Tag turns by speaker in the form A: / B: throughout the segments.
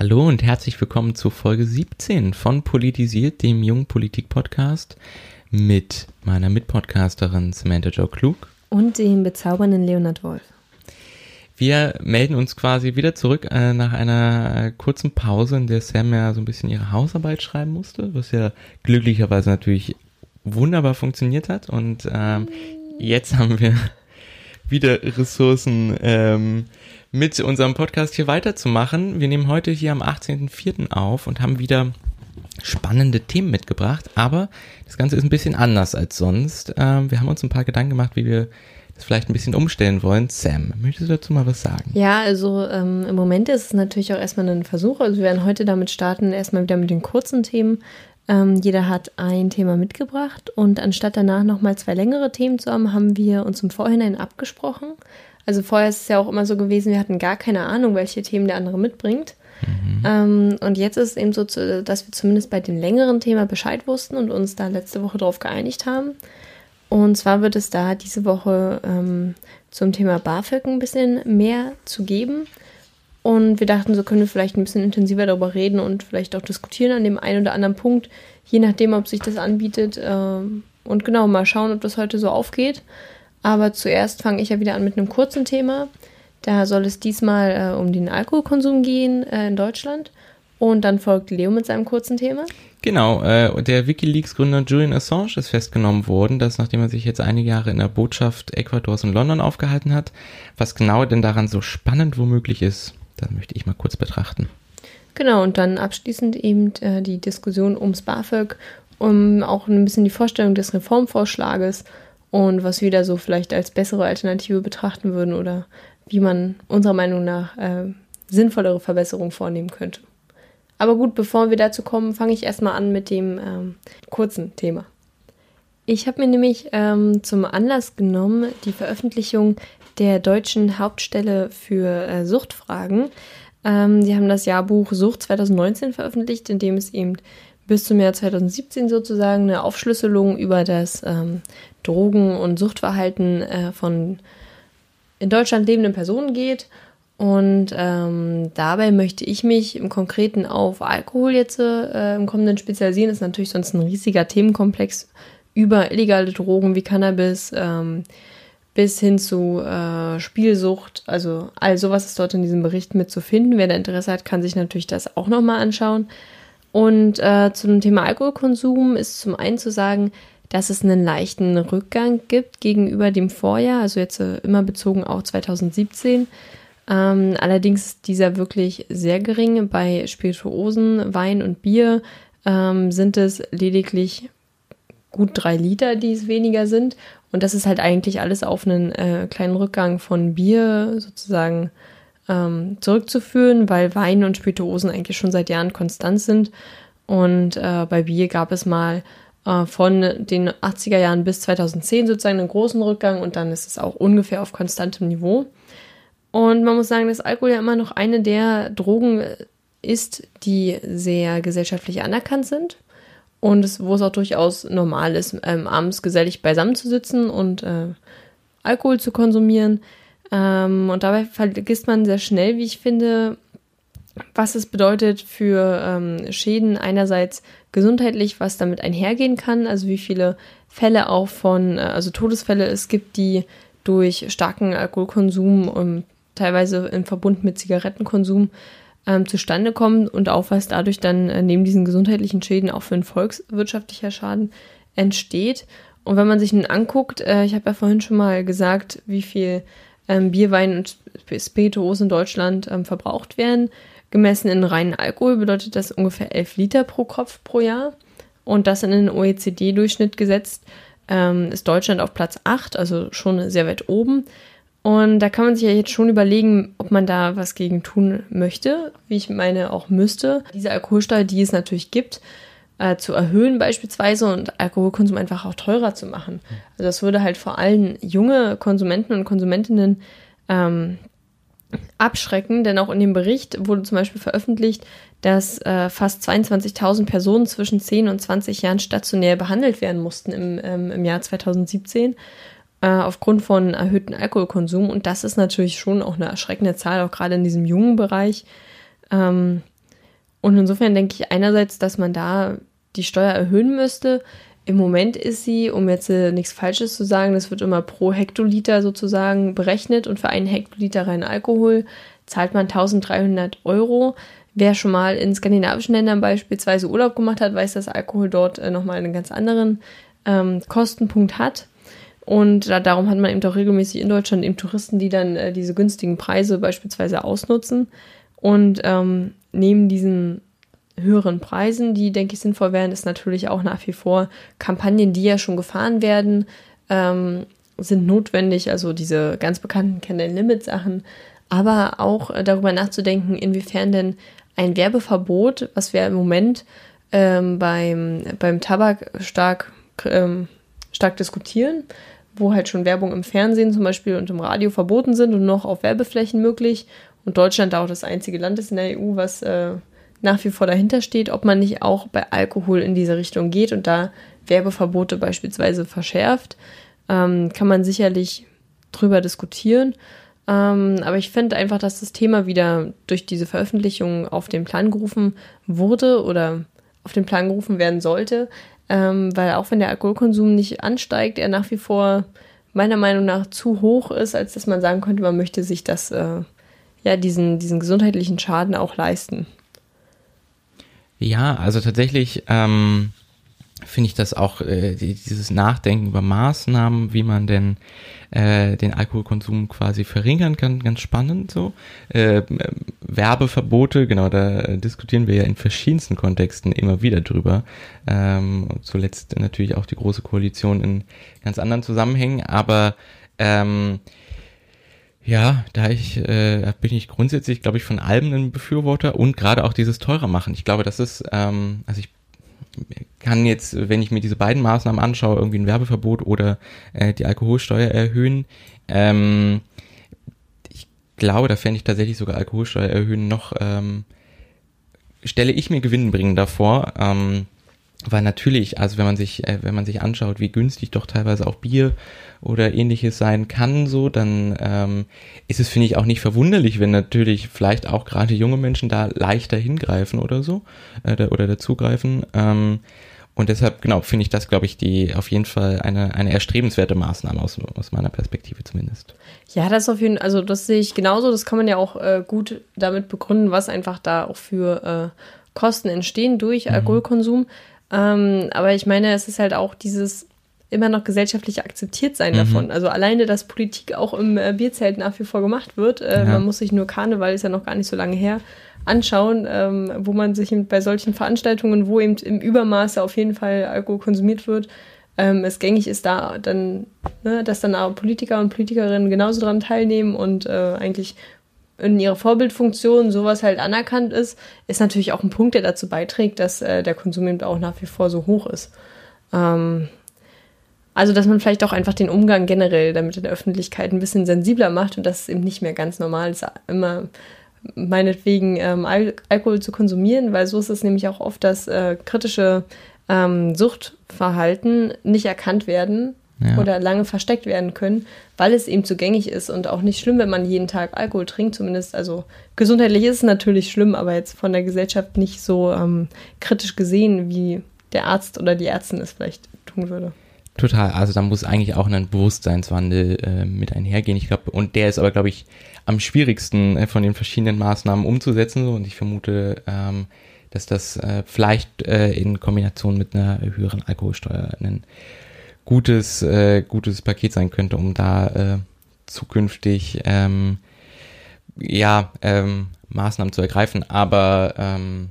A: Hallo und herzlich willkommen zu Folge 17 von Politisiert, dem Jungpolitik-Podcast mit meiner Mitpodcasterin Samantha Joe Klug.
B: Und dem bezaubernden Leonard Wolf.
A: Wir melden uns quasi wieder zurück äh, nach einer äh, kurzen Pause, in der Sam ja so ein bisschen ihre Hausarbeit schreiben musste, was ja glücklicherweise natürlich wunderbar funktioniert hat. Und ähm, jetzt haben wir wieder Ressourcen, ähm, mit unserem Podcast hier weiterzumachen. Wir nehmen heute hier am 18.04. auf und haben wieder spannende Themen mitgebracht, aber das Ganze ist ein bisschen anders als sonst. Ähm, wir haben uns ein paar Gedanken gemacht, wie wir das vielleicht ein bisschen umstellen wollen. Sam, möchtest du dazu mal was sagen?
B: Ja, also ähm, im Moment ist es natürlich auch erstmal ein Versuch. Also wir werden heute damit starten, erstmal wieder mit den kurzen Themen. Ähm, jeder hat ein Thema mitgebracht und anstatt danach nochmal zwei längere Themen zu haben, haben wir uns im Vorhinein abgesprochen. Also vorher ist es ja auch immer so gewesen, wir hatten gar keine Ahnung, welche Themen der andere mitbringt. Mhm. Ähm, und jetzt ist es eben so, dass wir zumindest bei dem längeren Thema Bescheid wussten und uns da letzte Woche darauf geeinigt haben. Und zwar wird es da diese Woche ähm, zum Thema BAföG ein bisschen mehr zu geben. Und wir dachten, so können wir vielleicht ein bisschen intensiver darüber reden und vielleicht auch diskutieren an dem einen oder anderen Punkt, je nachdem, ob sich das anbietet. Ähm, und genau, mal schauen, ob das heute so aufgeht. Aber zuerst fange ich ja wieder an mit einem kurzen Thema. Da soll es diesmal äh, um den Alkoholkonsum gehen äh, in Deutschland. Und dann folgt Leo mit seinem kurzen Thema.
A: Genau, äh, der Wikileaks-Gründer Julian Assange ist festgenommen worden, dass nachdem er sich jetzt einige Jahre in der Botschaft Ecuadors in London aufgehalten hat, was genau denn daran so spannend womöglich ist, das möchte ich mal kurz betrachten.
B: Genau, und dann abschließend eben äh, die Diskussion ums BAföG, um auch ein bisschen die Vorstellung des Reformvorschlages und was wir da so vielleicht als bessere Alternative betrachten würden oder wie man unserer Meinung nach äh, sinnvollere Verbesserungen vornehmen könnte. Aber gut, bevor wir dazu kommen, fange ich erstmal an mit dem ähm, kurzen Thema. Ich habe mir nämlich ähm, zum Anlass genommen, die Veröffentlichung der deutschen Hauptstelle für äh, Suchtfragen. Ähm, die haben das Jahrbuch Sucht 2019 veröffentlicht, in dem es eben bis zum Jahr 2017 sozusagen eine Aufschlüsselung über das ähm, Drogen- und Suchtverhalten äh, von in Deutschland lebenden Personen geht. Und ähm, dabei möchte ich mich im Konkreten auf Alkohol jetzt äh, im kommenden spezialisieren. Das ist natürlich sonst ein riesiger Themenkomplex über illegale Drogen wie Cannabis ähm, bis hin zu äh, Spielsucht. Also all sowas ist dort in diesem Bericht mit zu finden. Wer da Interesse hat, kann sich natürlich das auch nochmal anschauen. Und äh, zum Thema Alkoholkonsum ist zum einen zu sagen, dass es einen leichten Rückgang gibt gegenüber dem Vorjahr, also jetzt äh, immer bezogen auch 2017. Ähm, allerdings ist dieser wirklich sehr gering. Bei Spirituosen, Wein und Bier ähm, sind es lediglich gut drei Liter, die es weniger sind. Und das ist halt eigentlich alles auf einen äh, kleinen Rückgang von Bier sozusagen ähm, zurückzuführen, weil Wein und Spirituosen eigentlich schon seit Jahren konstant sind. Und äh, bei Bier gab es mal äh, von den 80er Jahren bis 2010 sozusagen einen großen Rückgang und dann ist es auch ungefähr auf konstantem Niveau. Und man muss sagen, dass Alkohol ja immer noch eine der Drogen ist, die sehr gesellschaftlich anerkannt sind und es, wo es auch durchaus normal ist, ähm, abends gesellig beisammen zu sitzen und äh, Alkohol zu konsumieren. Ähm, und dabei vergisst man sehr schnell, wie ich finde, was es bedeutet für ähm, Schäden einerseits gesundheitlich, was damit einhergehen kann, also wie viele Fälle auch von, äh, also Todesfälle es gibt, die durch starken Alkoholkonsum und teilweise im Verbund mit Zigarettenkonsum ähm, zustande kommen und auch was dadurch dann äh, neben diesen gesundheitlichen Schäden auch für ein volkswirtschaftlicher Schaden entsteht. Und wenn man sich nun anguckt, äh, ich habe ja vorhin schon mal gesagt, wie viel ähm, Bier, Wein und Spirituosen in Deutschland ähm, verbraucht werden. Gemessen in reinen Alkohol bedeutet das ungefähr 11 Liter pro Kopf pro Jahr. Und das in den OECD-Durchschnitt gesetzt, ähm, ist Deutschland auf Platz 8, also schon sehr weit oben. Und da kann man sich ja jetzt schon überlegen, ob man da was gegen tun möchte, wie ich meine auch müsste. Diese Alkoholsteuer, die es natürlich gibt, äh, zu erhöhen beispielsweise und Alkoholkonsum einfach auch teurer zu machen. Also das würde halt vor allem junge Konsumenten und Konsumentinnen ähm, abschrecken, denn auch in dem Bericht wurde zum Beispiel veröffentlicht, dass äh, fast 22.000 Personen zwischen 10 und 20 Jahren stationär behandelt werden mussten im, ähm, im Jahr 2017 äh, aufgrund von erhöhtem Alkoholkonsum. Und das ist natürlich schon auch eine erschreckende Zahl, auch gerade in diesem jungen Bereich. Ähm, und insofern denke ich einerseits, dass man da die Steuer erhöhen müsste. Im Moment ist sie, um jetzt äh, nichts Falsches zu sagen, das wird immer pro Hektoliter sozusagen berechnet und für einen Hektoliter reinen Alkohol zahlt man 1300 Euro. Wer schon mal in skandinavischen Ländern beispielsweise Urlaub gemacht hat, weiß, dass Alkohol dort äh, nochmal einen ganz anderen ähm, Kostenpunkt hat. Und da, darum hat man eben auch regelmäßig in Deutschland eben Touristen, die dann äh, diese günstigen Preise beispielsweise ausnutzen. Und ähm, neben diesen höheren Preisen, die, denke ich, sinnvoll wären, ist natürlich auch nach wie vor Kampagnen, die ja schon gefahren werden, ähm, sind notwendig. Also diese ganz bekannten Can-Limit-Sachen. Aber auch äh, darüber nachzudenken, inwiefern denn ein Werbeverbot, was wir im Moment ähm, beim, beim Tabak stark, ähm, stark diskutieren, wo halt schon Werbung im Fernsehen zum Beispiel und im Radio verboten sind und noch auf Werbeflächen möglich. Und Deutschland auch das einzige Land ist in der EU, was äh, nach wie vor dahinter steht, ob man nicht auch bei Alkohol in diese Richtung geht und da Werbeverbote beispielsweise verschärft. Ähm, kann man sicherlich drüber diskutieren. Ähm, aber ich finde einfach, dass das Thema wieder durch diese Veröffentlichung auf den Plan gerufen wurde oder auf den Plan gerufen werden sollte, ähm, weil auch wenn der Alkoholkonsum nicht ansteigt, er nach wie vor meiner Meinung nach zu hoch ist, als dass man sagen könnte, man möchte sich das, äh, ja, diesen, diesen gesundheitlichen Schaden auch leisten.
A: Ja, also tatsächlich ähm, finde ich das auch, äh, dieses Nachdenken über Maßnahmen, wie man denn äh, den Alkoholkonsum quasi verringern kann, ganz spannend so. Äh, Werbeverbote, genau, da diskutieren wir ja in verschiedensten Kontexten immer wieder drüber. Ähm, zuletzt natürlich auch die Große Koalition in ganz anderen Zusammenhängen, aber ähm, ja, da ich äh, bin ich grundsätzlich, glaube ich, von allem ein Befürworter und gerade auch dieses teurer machen. Ich glaube, das ist, ähm, also ich kann jetzt, wenn ich mir diese beiden Maßnahmen anschaue, irgendwie ein Werbeverbot oder äh, die Alkoholsteuer erhöhen, ähm, ich glaube, da fände ich tatsächlich sogar Alkoholsteuer erhöhen noch, ähm, stelle ich mir gewinnbringender vor. Ähm, weil natürlich, also wenn man sich, äh, wenn man sich anschaut, wie günstig doch teilweise auch Bier oder ähnliches sein kann, so, dann ähm, ist es, finde ich, auch nicht verwunderlich, wenn natürlich vielleicht auch gerade junge Menschen da leichter hingreifen oder so, äh, oder dazugreifen. Ähm, und deshalb, genau, finde ich das, glaube ich, die auf jeden Fall eine, eine erstrebenswerte Maßnahme aus, aus meiner Perspektive zumindest.
B: Ja, das auf jeden Fall, also das sehe ich genauso. Das kann man ja auch äh, gut damit begründen, was einfach da auch für äh, Kosten entstehen durch mhm. Alkoholkonsum. Ähm, aber ich meine, es ist halt auch dieses immer noch gesellschaftlich akzeptiert sein mhm. davon. Also alleine, dass Politik auch im äh, Bierzelt nach wie vor gemacht wird. Äh, ja. Man muss sich nur Karneval, ist ja noch gar nicht so lange her, anschauen, ähm, wo man sich bei solchen Veranstaltungen, wo eben im Übermaße auf jeden Fall Alkohol konsumiert wird, ähm, es gängig ist, da dann, ne, dass dann auch Politiker und Politikerinnen genauso daran teilnehmen und äh, eigentlich in ihrer Vorbildfunktion sowas halt anerkannt ist, ist natürlich auch ein Punkt, der dazu beiträgt, dass äh, der Konsum eben auch nach wie vor so hoch ist. Ähm, also, dass man vielleicht auch einfach den Umgang generell damit in der Öffentlichkeit ein bisschen sensibler macht und dass es eben nicht mehr ganz normal ist, immer meinetwegen ähm, Al Alkohol zu konsumieren, weil so ist es nämlich auch oft, dass äh, kritische ähm, Suchtverhalten nicht erkannt werden ja. oder lange versteckt werden können, weil es eben zugänglich ist und auch nicht schlimm, wenn man jeden Tag Alkohol trinkt, zumindest. Also gesundheitlich ist es natürlich schlimm, aber jetzt von der Gesellschaft nicht so ähm, kritisch gesehen, wie der Arzt oder die Ärztin es vielleicht tun würde.
A: Total, also da muss eigentlich auch ein Bewusstseinswandel äh, mit einhergehen. Ich glaube, und der ist aber, glaube ich, am schwierigsten äh, von den verschiedenen Maßnahmen umzusetzen. So. Und ich vermute, ähm, dass das äh, vielleicht äh, in Kombination mit einer höheren Alkoholsteuer einen gutes, äh, gutes Paket sein könnte, um da äh, zukünftig ähm, ja ähm, Maßnahmen zu ergreifen. Aber ähm,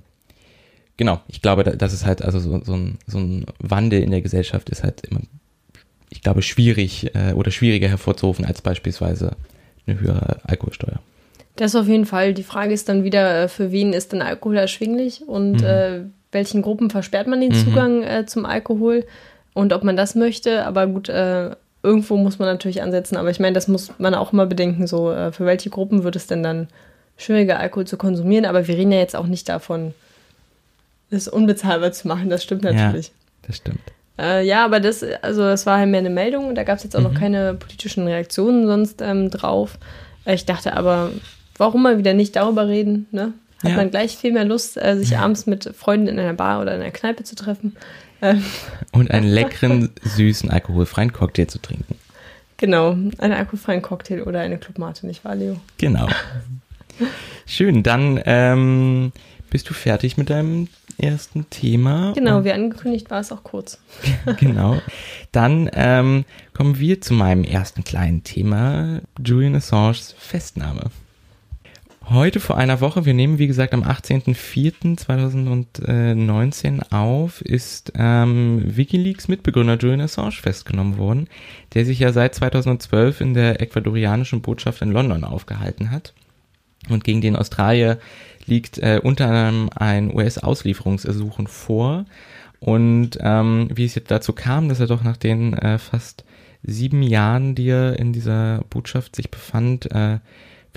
A: genau, ich glaube, das ist halt, also so, so, ein, so ein Wandel in der Gesellschaft ist halt immer, ich glaube, schwierig äh, oder schwieriger hervorzurufen als beispielsweise eine höhere Alkoholsteuer.
B: Das auf jeden Fall. Die Frage ist dann wieder, äh, für wen ist denn Alkohol erschwinglich und
A: Mhm.
B: äh, welchen Gruppen versperrt man den Zugang äh, zum Alkohol und ob man das möchte. Aber gut, äh, irgendwo muss man natürlich ansetzen. Aber ich meine, das muss man auch immer bedenken, so äh, für welche Gruppen wird es denn dann schwieriger, Alkohol zu konsumieren. Aber wir reden ja jetzt auch nicht davon, es unbezahlbar zu machen. Das stimmt natürlich.
A: Ja, das stimmt.
B: Äh, ja, aber das, also das war halt mehr eine Meldung und da gab es jetzt auch noch keine politischen Reaktionen sonst ähm, drauf. Äh, Ich dachte aber, warum mal wieder nicht darüber reden, ne? Hat
A: Ja.
B: man gleich viel mehr Lust, äh, sich abends mit Freunden in einer Bar oder in einer Kneipe zu treffen.
A: Und einen leckeren, süßen, alkoholfreien Cocktail zu trinken.
B: genau, einen alkoholfreien Cocktail oder eine Clubmate, nicht wahr, Leo?
A: Genau. Schön, dann ähm, bist du fertig mit deinem ersten Thema.
B: Genau, wie angekündigt war es auch kurz.
A: genau. Dann ähm, kommen wir zu meinem ersten kleinen Thema, Julian Assange's Festnahme. Heute vor einer Woche, wir nehmen wie gesagt am 18.04.2019 auf, ist ähm, Wikileaks Mitbegründer Julian Assange festgenommen worden, der sich ja seit 2012 in der ecuadorianischen Botschaft in London aufgehalten hat. Und gegen den Australier liegt äh, unter anderem ein US-Auslieferungsersuchen vor. Und ähm, wie es jetzt dazu kam, dass er doch nach den äh, fast sieben Jahren, die er in dieser Botschaft sich befand, äh,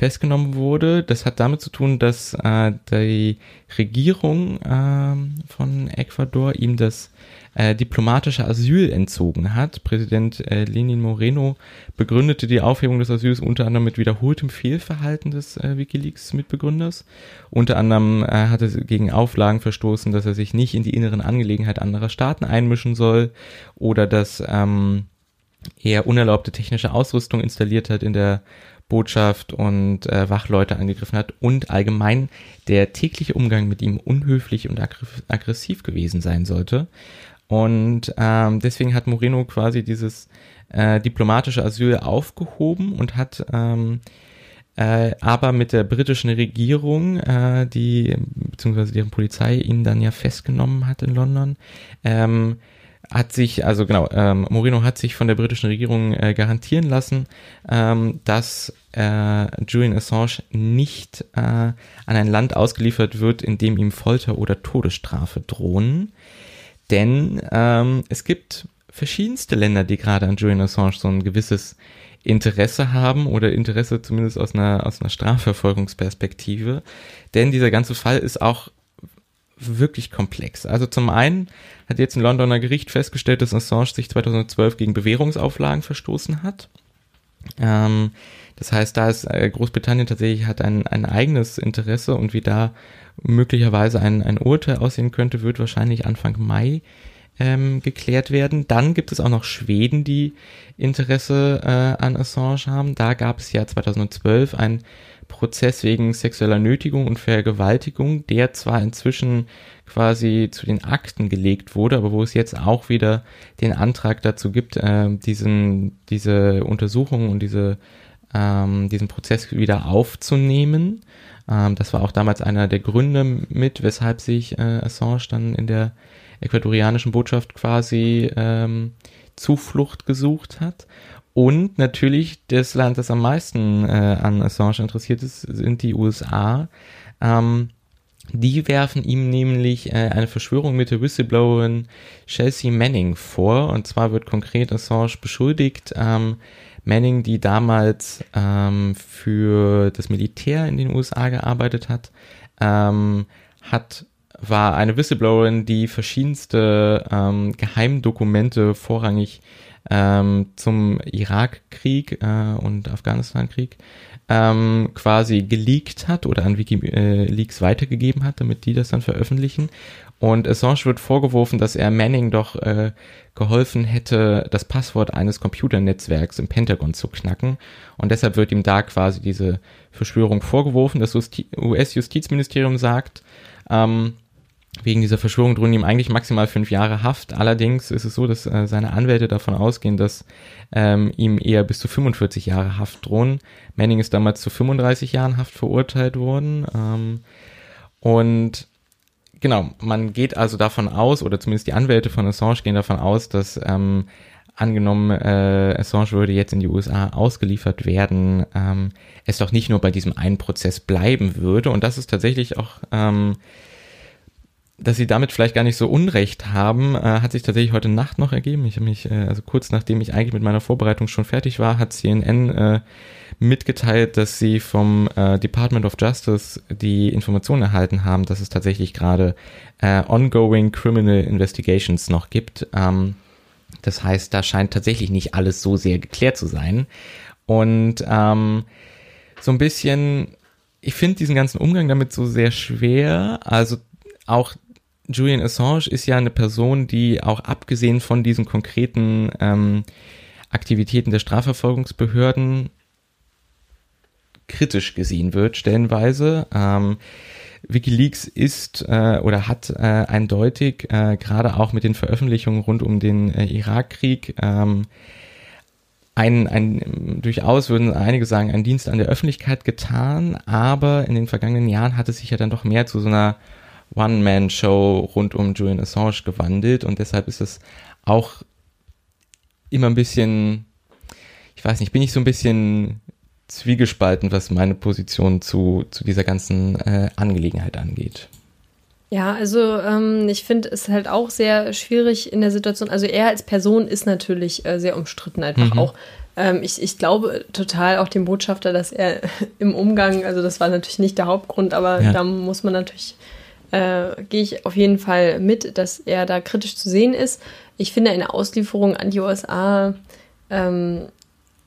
A: festgenommen wurde, das hat damit zu tun, dass äh, die Regierung ähm, von Ecuador ihm das äh, diplomatische Asyl entzogen hat. Präsident äh, Lenin Moreno begründete die Aufhebung des Asyls unter anderem mit wiederholtem Fehlverhalten des äh, Wikileaks-Mitbegründers. Unter anderem äh, hat er gegen Auflagen verstoßen, dass er sich nicht in die inneren Angelegenheiten anderer Staaten einmischen soll oder dass ähm, er unerlaubte technische Ausrüstung installiert hat in der Botschaft und äh, Wachleute angegriffen hat und allgemein der tägliche Umgang mit ihm unhöflich und aggr- aggressiv gewesen sein sollte. Und ähm, deswegen hat Moreno quasi dieses äh, diplomatische Asyl aufgehoben und hat ähm, äh, aber mit der britischen Regierung, äh, die beziehungsweise deren Polizei ihn dann ja festgenommen hat in London, ähm, hat sich, also genau, ähm, Moreno hat sich von der britischen Regierung äh, garantieren lassen, ähm, dass äh, Julian Assange nicht äh, an ein Land ausgeliefert wird, in dem ihm Folter oder Todesstrafe drohen. Denn ähm, es gibt verschiedenste Länder, die gerade an Julian Assange so ein gewisses Interesse haben oder Interesse zumindest aus einer, aus einer Strafverfolgungsperspektive. Denn dieser ganze Fall ist auch wirklich komplex. Also zum einen hat jetzt ein Londoner Gericht festgestellt, dass Assange sich 2012 gegen Bewährungsauflagen verstoßen hat. Ähm, das heißt, da ist äh, Großbritannien tatsächlich hat ein, ein eigenes Interesse und wie da möglicherweise ein, ein Urteil aussehen könnte, wird wahrscheinlich Anfang Mai ähm, geklärt werden. Dann gibt es auch noch Schweden, die Interesse äh, an Assange haben. Da gab es ja 2012 einen Prozess wegen sexueller Nötigung und Vergewaltigung, der zwar inzwischen quasi zu den Akten gelegt wurde, aber wo es jetzt auch wieder den Antrag dazu gibt, äh, diesen, diese Untersuchung und diese, ähm, diesen Prozess wieder aufzunehmen. Ähm, das war auch damals einer der Gründe mit, weshalb sich äh, Assange dann in der ecuadorianischen Botschaft quasi ähm, Zuflucht gesucht hat. Und natürlich das Land, das am meisten äh, an Assange interessiert ist, sind die USA. Ähm, die werfen ihm nämlich äh, eine Verschwörung mit der Whistleblowerin Chelsea Manning vor. Und zwar wird konkret Assange beschuldigt, ähm, Manning, die damals ähm, für das Militär in den USA gearbeitet hat, ähm, hat war eine Whistleblowerin, die verschiedenste ähm, Geheimdokumente vorrangig ähm, zum Irakkrieg äh, und Afghanistankrieg ähm, quasi geleakt hat oder an Wikileaks weitergegeben hat, damit die das dann veröffentlichen. Und Assange wird vorgeworfen, dass er Manning doch äh, geholfen hätte, das Passwort eines Computernetzwerks im Pentagon zu knacken. Und deshalb wird ihm da quasi diese Verschwörung vorgeworfen. Das US-Justizministerium sagt, ähm, wegen dieser Verschwörung drohen ihm eigentlich maximal fünf Jahre Haft. Allerdings ist es so, dass äh, seine Anwälte davon ausgehen, dass ähm, ihm eher bis zu 45 Jahre Haft drohen. Manning ist damals zu 35 Jahren Haft verurteilt worden. Ähm, und genau, man geht also davon aus, oder zumindest die Anwälte von Assange gehen davon aus, dass ähm, angenommen, äh, Assange würde jetzt in die USA ausgeliefert werden, ähm, es doch nicht nur bei diesem einen Prozess bleiben würde. Und das ist tatsächlich auch, ähm, dass sie damit vielleicht gar nicht so Unrecht haben, äh, hat sich tatsächlich heute Nacht noch ergeben. Ich habe mich, äh, also kurz nachdem ich eigentlich mit meiner Vorbereitung schon fertig war, hat CNN äh, mitgeteilt, dass sie vom äh, Department of Justice die Information erhalten haben, dass es tatsächlich gerade äh, ongoing criminal investigations noch gibt. Ähm, das heißt, da scheint tatsächlich nicht alles so sehr geklärt zu sein. Und ähm, so ein bisschen, ich finde diesen ganzen Umgang damit so sehr schwer. Also auch Julian Assange ist ja eine Person, die auch abgesehen von diesen konkreten ähm, Aktivitäten der Strafverfolgungsbehörden kritisch gesehen wird, stellenweise. Ähm, WikiLeaks ist äh, oder hat äh, eindeutig, äh, gerade auch mit den Veröffentlichungen rund um den äh, Irakkrieg, ähm, ein, ein, durchaus würden einige sagen, einen Dienst an der Öffentlichkeit getan, aber in den vergangenen Jahren hat es sich ja dann doch mehr zu so einer One-Man-Show rund um Julian Assange gewandelt und deshalb ist es auch immer ein bisschen, ich weiß nicht, bin ich so ein bisschen zwiegespalten, was meine Position zu, zu dieser ganzen äh, Angelegenheit angeht.
B: Ja, also ähm, ich finde es halt auch sehr schwierig in der Situation. Also er als Person ist natürlich äh, sehr umstritten einfach mhm. auch. Ähm, ich, ich glaube total auch dem Botschafter, dass er im Umgang, also das war natürlich nicht der Hauptgrund, aber ja. da muss man natürlich, äh, gehe ich auf jeden Fall mit, dass er da kritisch zu sehen ist. Ich finde eine Auslieferung an die USA ähm,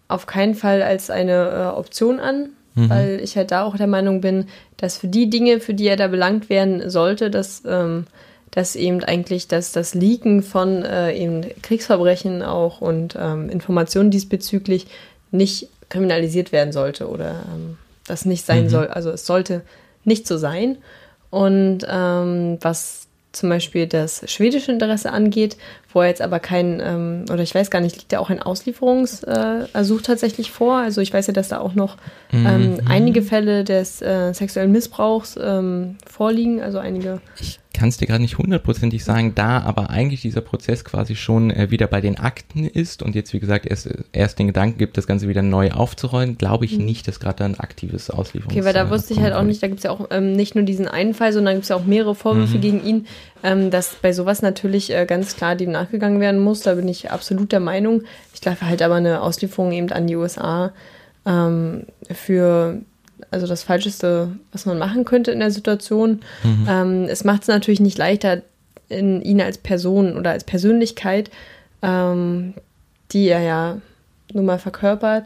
B: auf keinen Fall als eine äh, Option an, mhm. weil ich halt da auch der Meinung bin, dass für die Dinge, für die er da belangt werden sollte, dass, ähm, dass eben eigentlich das, das Leaken von äh, eben Kriegsverbrechen auch und ähm, Informationen diesbezüglich nicht kriminalisiert werden sollte oder ähm, das nicht sein mhm. soll. Also es sollte nicht so sein. Und ähm, was zum Beispiel das schwedische Interesse angeht, wo er jetzt aber kein, ähm, oder ich weiß gar nicht, liegt da auch ein Auslieferungsersuch äh, tatsächlich vor? Also ich weiß ja, dass da auch noch ähm, mhm. einige Fälle des äh, sexuellen Missbrauchs ähm, vorliegen, also einige.
A: Ich kann es dir gerade nicht hundertprozentig sagen, da aber eigentlich dieser Prozess quasi schon äh, wieder bei den Akten ist und jetzt, wie gesagt, erst, erst den Gedanken gibt, das Ganze wieder neu aufzurollen, glaube ich mhm. nicht, dass gerade ein aktives Auslieferungs...
B: Okay, weil da wusste ich halt auch nicht, da gibt es ja auch ähm, nicht nur diesen einen Fall, sondern gibt es ja auch mehrere Vorwürfe mhm. gegen ihn, ähm, dass bei sowas natürlich äh, ganz klar dem nachgegangen werden muss, da bin ich absolut der Meinung. Ich glaube halt aber eine Auslieferung eben an die USA ähm, für also das Falscheste, was man machen könnte in der Situation. Mhm. Ähm, es macht es natürlich nicht leichter, in ihn als Person oder als Persönlichkeit, ähm, die er ja nun mal verkörpert,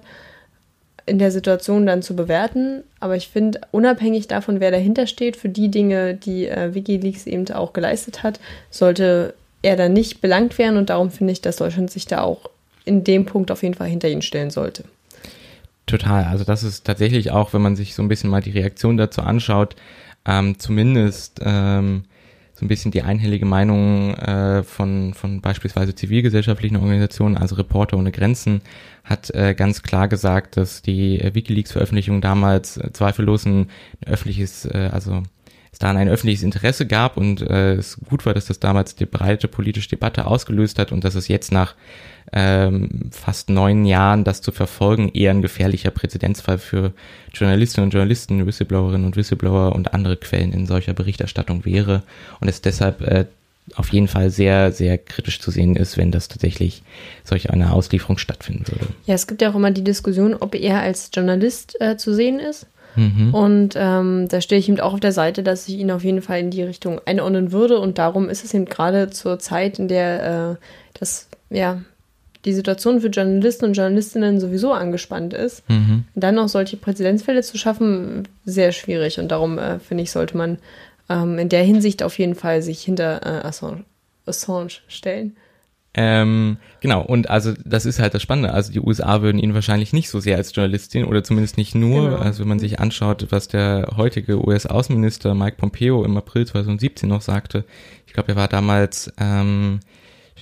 B: in der Situation dann zu bewerten. Aber ich finde, unabhängig davon, wer dahinter steht, für die Dinge, die äh, Wikileaks eben auch geleistet hat, sollte er dann nicht belangt werden. Und darum finde ich, dass Deutschland sich da auch in dem Punkt auf jeden Fall hinter ihn stellen sollte.
A: Total. Also das ist tatsächlich auch, wenn man sich so ein bisschen mal die Reaktion dazu anschaut, ähm, zumindest ähm, so ein bisschen die einhellige Meinung äh, von, von beispielsweise zivilgesellschaftlichen Organisationen, also Reporter ohne Grenzen, hat äh, ganz klar gesagt, dass die äh, WikiLeaks-Veröffentlichung damals äh, zweifellos ein öffentliches, äh, also es da ein öffentliches Interesse gab und äh, es gut war, dass das damals die breite politische Debatte ausgelöst hat und dass es jetzt nach ähm, fast neun Jahren das zu verfolgen eher ein gefährlicher Präzedenzfall für Journalistinnen und Journalisten, Whistleblowerinnen und Whistleblower und andere Quellen in solcher Berichterstattung wäre und es deshalb äh, auf jeden Fall sehr, sehr kritisch zu sehen ist, wenn das tatsächlich solch eine Auslieferung stattfinden würde.
B: Ja, es gibt ja auch immer die Diskussion, ob er als Journalist äh, zu sehen ist. Mhm. Und ähm, da stehe ich ihm auch auf der Seite, dass ich ihn auf jeden Fall in die Richtung einordnen würde. Und darum ist es eben gerade zur Zeit, in der äh, das ja die Situation für Journalisten und Journalistinnen sowieso angespannt ist, mhm. dann noch solche Präzedenzfälle zu schaffen, sehr schwierig. Und darum äh, finde ich, sollte man ähm, in der Hinsicht auf jeden Fall sich hinter äh, Assange, Assange stellen.
A: Ähm, genau, und also das ist halt das Spannende. Also die USA würden ihn wahrscheinlich nicht so sehr als Journalistin oder zumindest nicht nur. Genau. Also wenn man sich anschaut, was der heutige US-Außenminister Mike Pompeo im April 2017 noch sagte, ich glaube, er war damals ähm,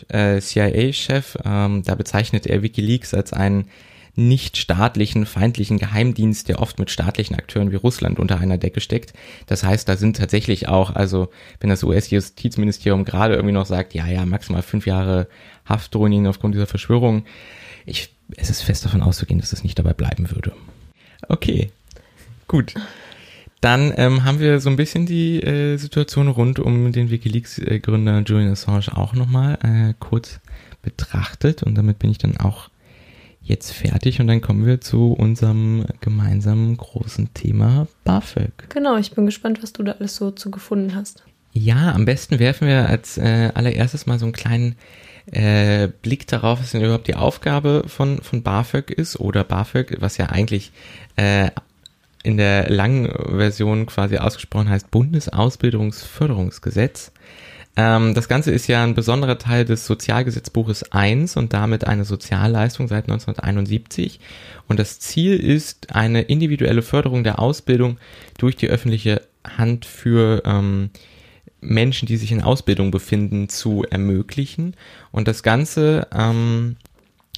A: äh, CIA-Chef, ähm, da bezeichnet er WikiLeaks als einen nicht staatlichen, feindlichen Geheimdienst, der oft mit staatlichen Akteuren wie Russland unter einer Decke steckt. Das heißt, da sind tatsächlich auch, also wenn das US-Justizministerium gerade irgendwie noch sagt, ja, ja, maximal fünf Jahre Haft drohen ihnen aufgrund dieser Verschwörung, ich, es ist fest davon auszugehen, dass es nicht dabei bleiben würde. Okay, gut. Dann ähm, haben wir so ein bisschen die äh, Situation rund um den WikiLeaks-Gründer Julian Assange auch nochmal äh, kurz betrachtet und damit bin ich dann auch jetzt fertig und dann kommen wir zu unserem gemeinsamen großen Thema BAföG.
B: Genau, ich bin gespannt, was du da alles so zu gefunden hast.
A: Ja, am besten werfen wir als äh, allererstes mal so einen kleinen äh, Blick darauf, was denn überhaupt die Aufgabe von, von BAföG ist oder BAföG, was ja eigentlich äh, in der langen Version quasi ausgesprochen heißt Bundesausbildungsförderungsgesetz. Ähm, das Ganze ist ja ein besonderer Teil des Sozialgesetzbuches 1 und damit eine Sozialleistung seit 1971. Und das Ziel ist eine individuelle Förderung der Ausbildung durch die öffentliche Hand für ähm, Menschen, die sich in Ausbildung befinden, zu ermöglichen. Und das Ganze ähm,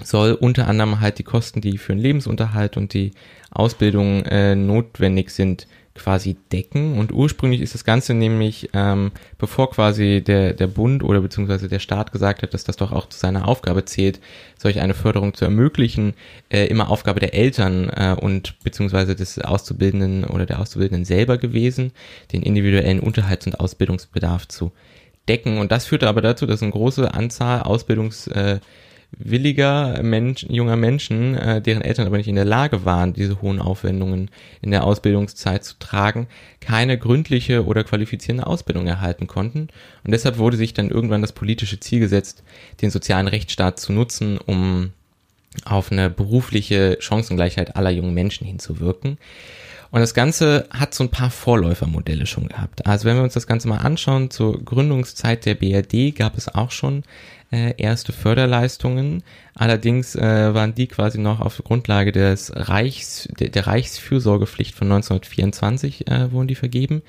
A: soll unter anderem halt die Kosten, die für den Lebensunterhalt und die Ausbildung äh, notwendig sind, quasi decken. Und ursprünglich ist das Ganze nämlich, ähm, bevor quasi der, der Bund oder beziehungsweise der Staat gesagt hat, dass das doch auch zu seiner Aufgabe zählt, solch eine Förderung zu ermöglichen, äh, immer Aufgabe der Eltern äh, und beziehungsweise des Auszubildenden oder der Auszubildenden selber gewesen, den individuellen Unterhalts- und Ausbildungsbedarf zu decken. Und das führte aber dazu, dass eine große Anzahl Ausbildungs- äh, williger Mensch, junger Menschen, äh, deren Eltern aber nicht in der Lage waren, diese hohen Aufwendungen in der Ausbildungszeit zu tragen, keine gründliche oder qualifizierende Ausbildung erhalten konnten. Und deshalb wurde sich dann irgendwann das politische Ziel gesetzt, den sozialen Rechtsstaat zu nutzen, um auf eine berufliche Chancengleichheit aller jungen Menschen hinzuwirken. Und das Ganze hat so ein paar Vorläufermodelle schon gehabt. Also wenn wir uns das Ganze mal anschauen, zur Gründungszeit der BRD gab es auch schon äh, erste Förderleistungen. Allerdings äh, waren die quasi noch auf Grundlage des Reichs, der, der Reichsfürsorgepflicht von 1924 äh, wurden die vergeben.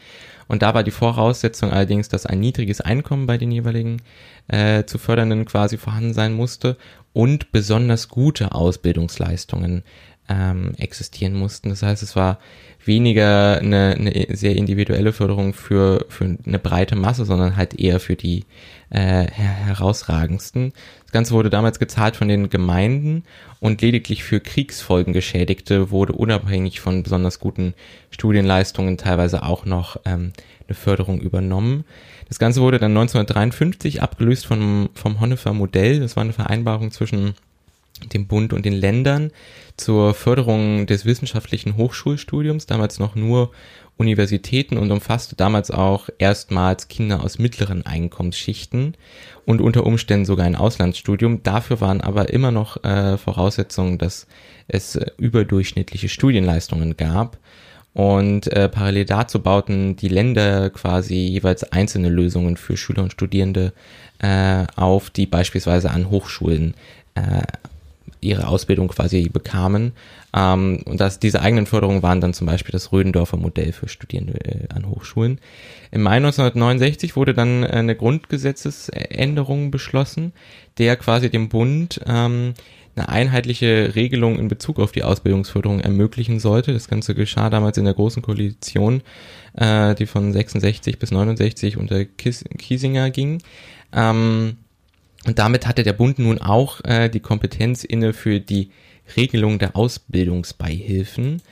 A: Und da war die Voraussetzung allerdings, dass ein niedriges Einkommen bei den jeweiligen äh, zu fördernden quasi vorhanden sein musste und besonders gute Ausbildungsleistungen ähm, existieren mussten. Das heißt, es war weniger eine, eine sehr individuelle Förderung für, für eine breite Masse, sondern halt eher für die äh, herausragendsten. Das Ganze wurde damals gezahlt von den Gemeinden und lediglich für Kriegsfolgengeschädigte wurde unabhängig von besonders guten Studienleistungen teilweise auch noch ähm, eine Förderung übernommen. Das Ganze wurde dann 1953 abgelöst vom, vom Honefer Modell. Das war eine Vereinbarung zwischen dem Bund und den Ländern zur Förderung des wissenschaftlichen Hochschulstudiums, damals noch nur Universitäten und umfasste damals auch erstmals Kinder aus mittleren Einkommensschichten und unter Umständen sogar ein Auslandsstudium. Dafür waren aber immer noch äh, Voraussetzungen, dass es äh, überdurchschnittliche Studienleistungen gab. Und äh, parallel dazu bauten die Länder quasi jeweils einzelne Lösungen für Schüler und Studierende äh, auf, die beispielsweise an Hochschulen äh, ihre Ausbildung quasi bekamen. Ähm, und das, diese eigenen Förderungen waren dann zum Beispiel das Rödendorfer Modell für Studierende äh, an Hochschulen. Im Mai 1969 wurde dann eine Grundgesetzesänderung beschlossen, der quasi dem Bund ähm, eine einheitliche Regelung in Bezug auf die Ausbildungsförderung ermöglichen sollte. Das Ganze geschah damals in der Großen Koalition, äh, die von 66 bis 69 unter Kies Kiesinger ging. Ähm, und damit hatte der Bund nun auch äh, die Kompetenz inne für die Regelung der Ausbildungsbeihilfen.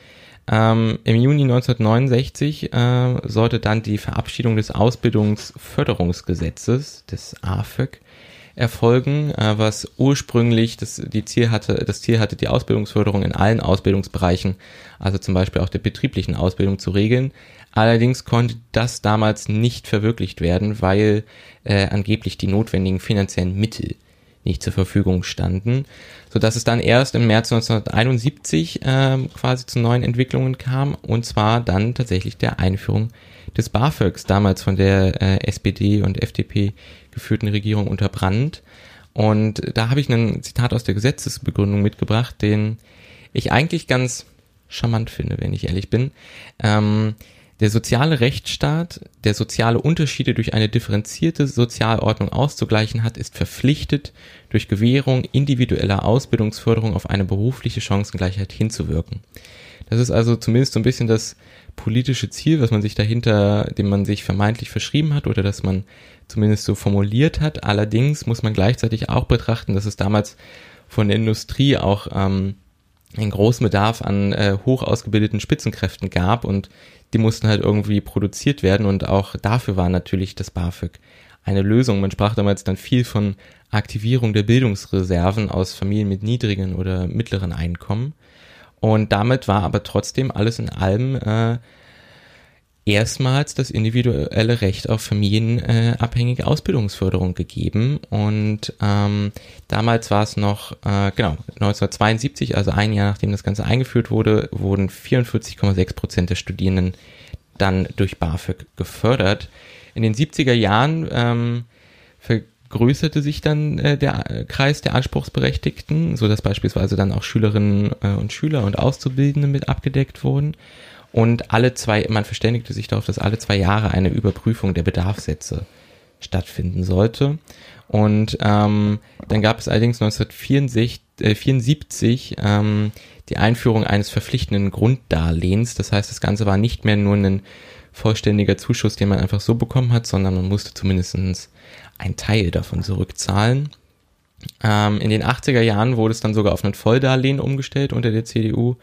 A: Ähm, Im Juni 1969 äh, sollte dann die Verabschiedung des Ausbildungsförderungsgesetzes, des AFÖG, erfolgen, äh, was ursprünglich das, die Ziel hatte, das Ziel hatte, die Ausbildungsförderung in allen Ausbildungsbereichen, also zum Beispiel auch der betrieblichen Ausbildung zu regeln. Allerdings konnte das damals nicht verwirklicht werden, weil äh, angeblich die notwendigen finanziellen Mittel nicht zur Verfügung standen, so dass es dann erst im März 1971 äh, quasi zu neuen Entwicklungen kam und zwar dann tatsächlich der Einführung des BAföGs, damals von der äh, SPD und FDP geführten Regierung unter Brandt. Und da habe ich ein Zitat aus der Gesetzesbegründung mitgebracht, den ich eigentlich ganz charmant finde, wenn ich ehrlich bin. Ähm, Der soziale Rechtsstaat, der soziale Unterschiede durch eine differenzierte Sozialordnung auszugleichen hat, ist verpflichtet, durch Gewährung individueller Ausbildungsförderung auf eine berufliche Chancengleichheit hinzuwirken. Das ist also zumindest so ein bisschen das politische Ziel, was man sich dahinter, dem man sich vermeintlich verschrieben hat oder das man zumindest so formuliert hat. Allerdings muss man gleichzeitig auch betrachten, dass es damals von der Industrie auch ähm, einen großen Bedarf an äh, hoch ausgebildeten Spitzenkräften gab und die mussten halt irgendwie produziert werden und auch dafür war natürlich das BAföG eine Lösung. Man sprach damals dann viel von Aktivierung der Bildungsreserven aus Familien mit niedrigen oder mittleren Einkommen. Und damit war aber trotzdem alles in allem äh, erstmals das individuelle Recht auf familienabhängige Ausbildungsförderung gegeben. Und ähm, damals war es noch, äh, genau, 1972, also ein Jahr nachdem das Ganze eingeführt wurde, wurden 44,6 Prozent der Studierenden dann durch BAföG gefördert. In den 70er Jahren ähm, vergrößerte sich dann äh, der Kreis der Anspruchsberechtigten, so dass beispielsweise dann auch Schülerinnen äh, und Schüler und Auszubildende mit abgedeckt wurden. Und alle zwei, man verständigte sich darauf, dass alle zwei Jahre eine Überprüfung der Bedarfssätze stattfinden sollte. Und ähm, dann gab es allerdings 1974 äh, ähm, die Einführung eines verpflichtenden Grunddarlehens. Das heißt, das Ganze war nicht mehr nur ein vollständiger Zuschuss, den man einfach so bekommen hat, sondern man musste zumindestens ein Teil davon zurückzahlen. Ähm, in den 80er Jahren wurde es dann sogar auf ein Volldarlehen umgestellt unter der CDU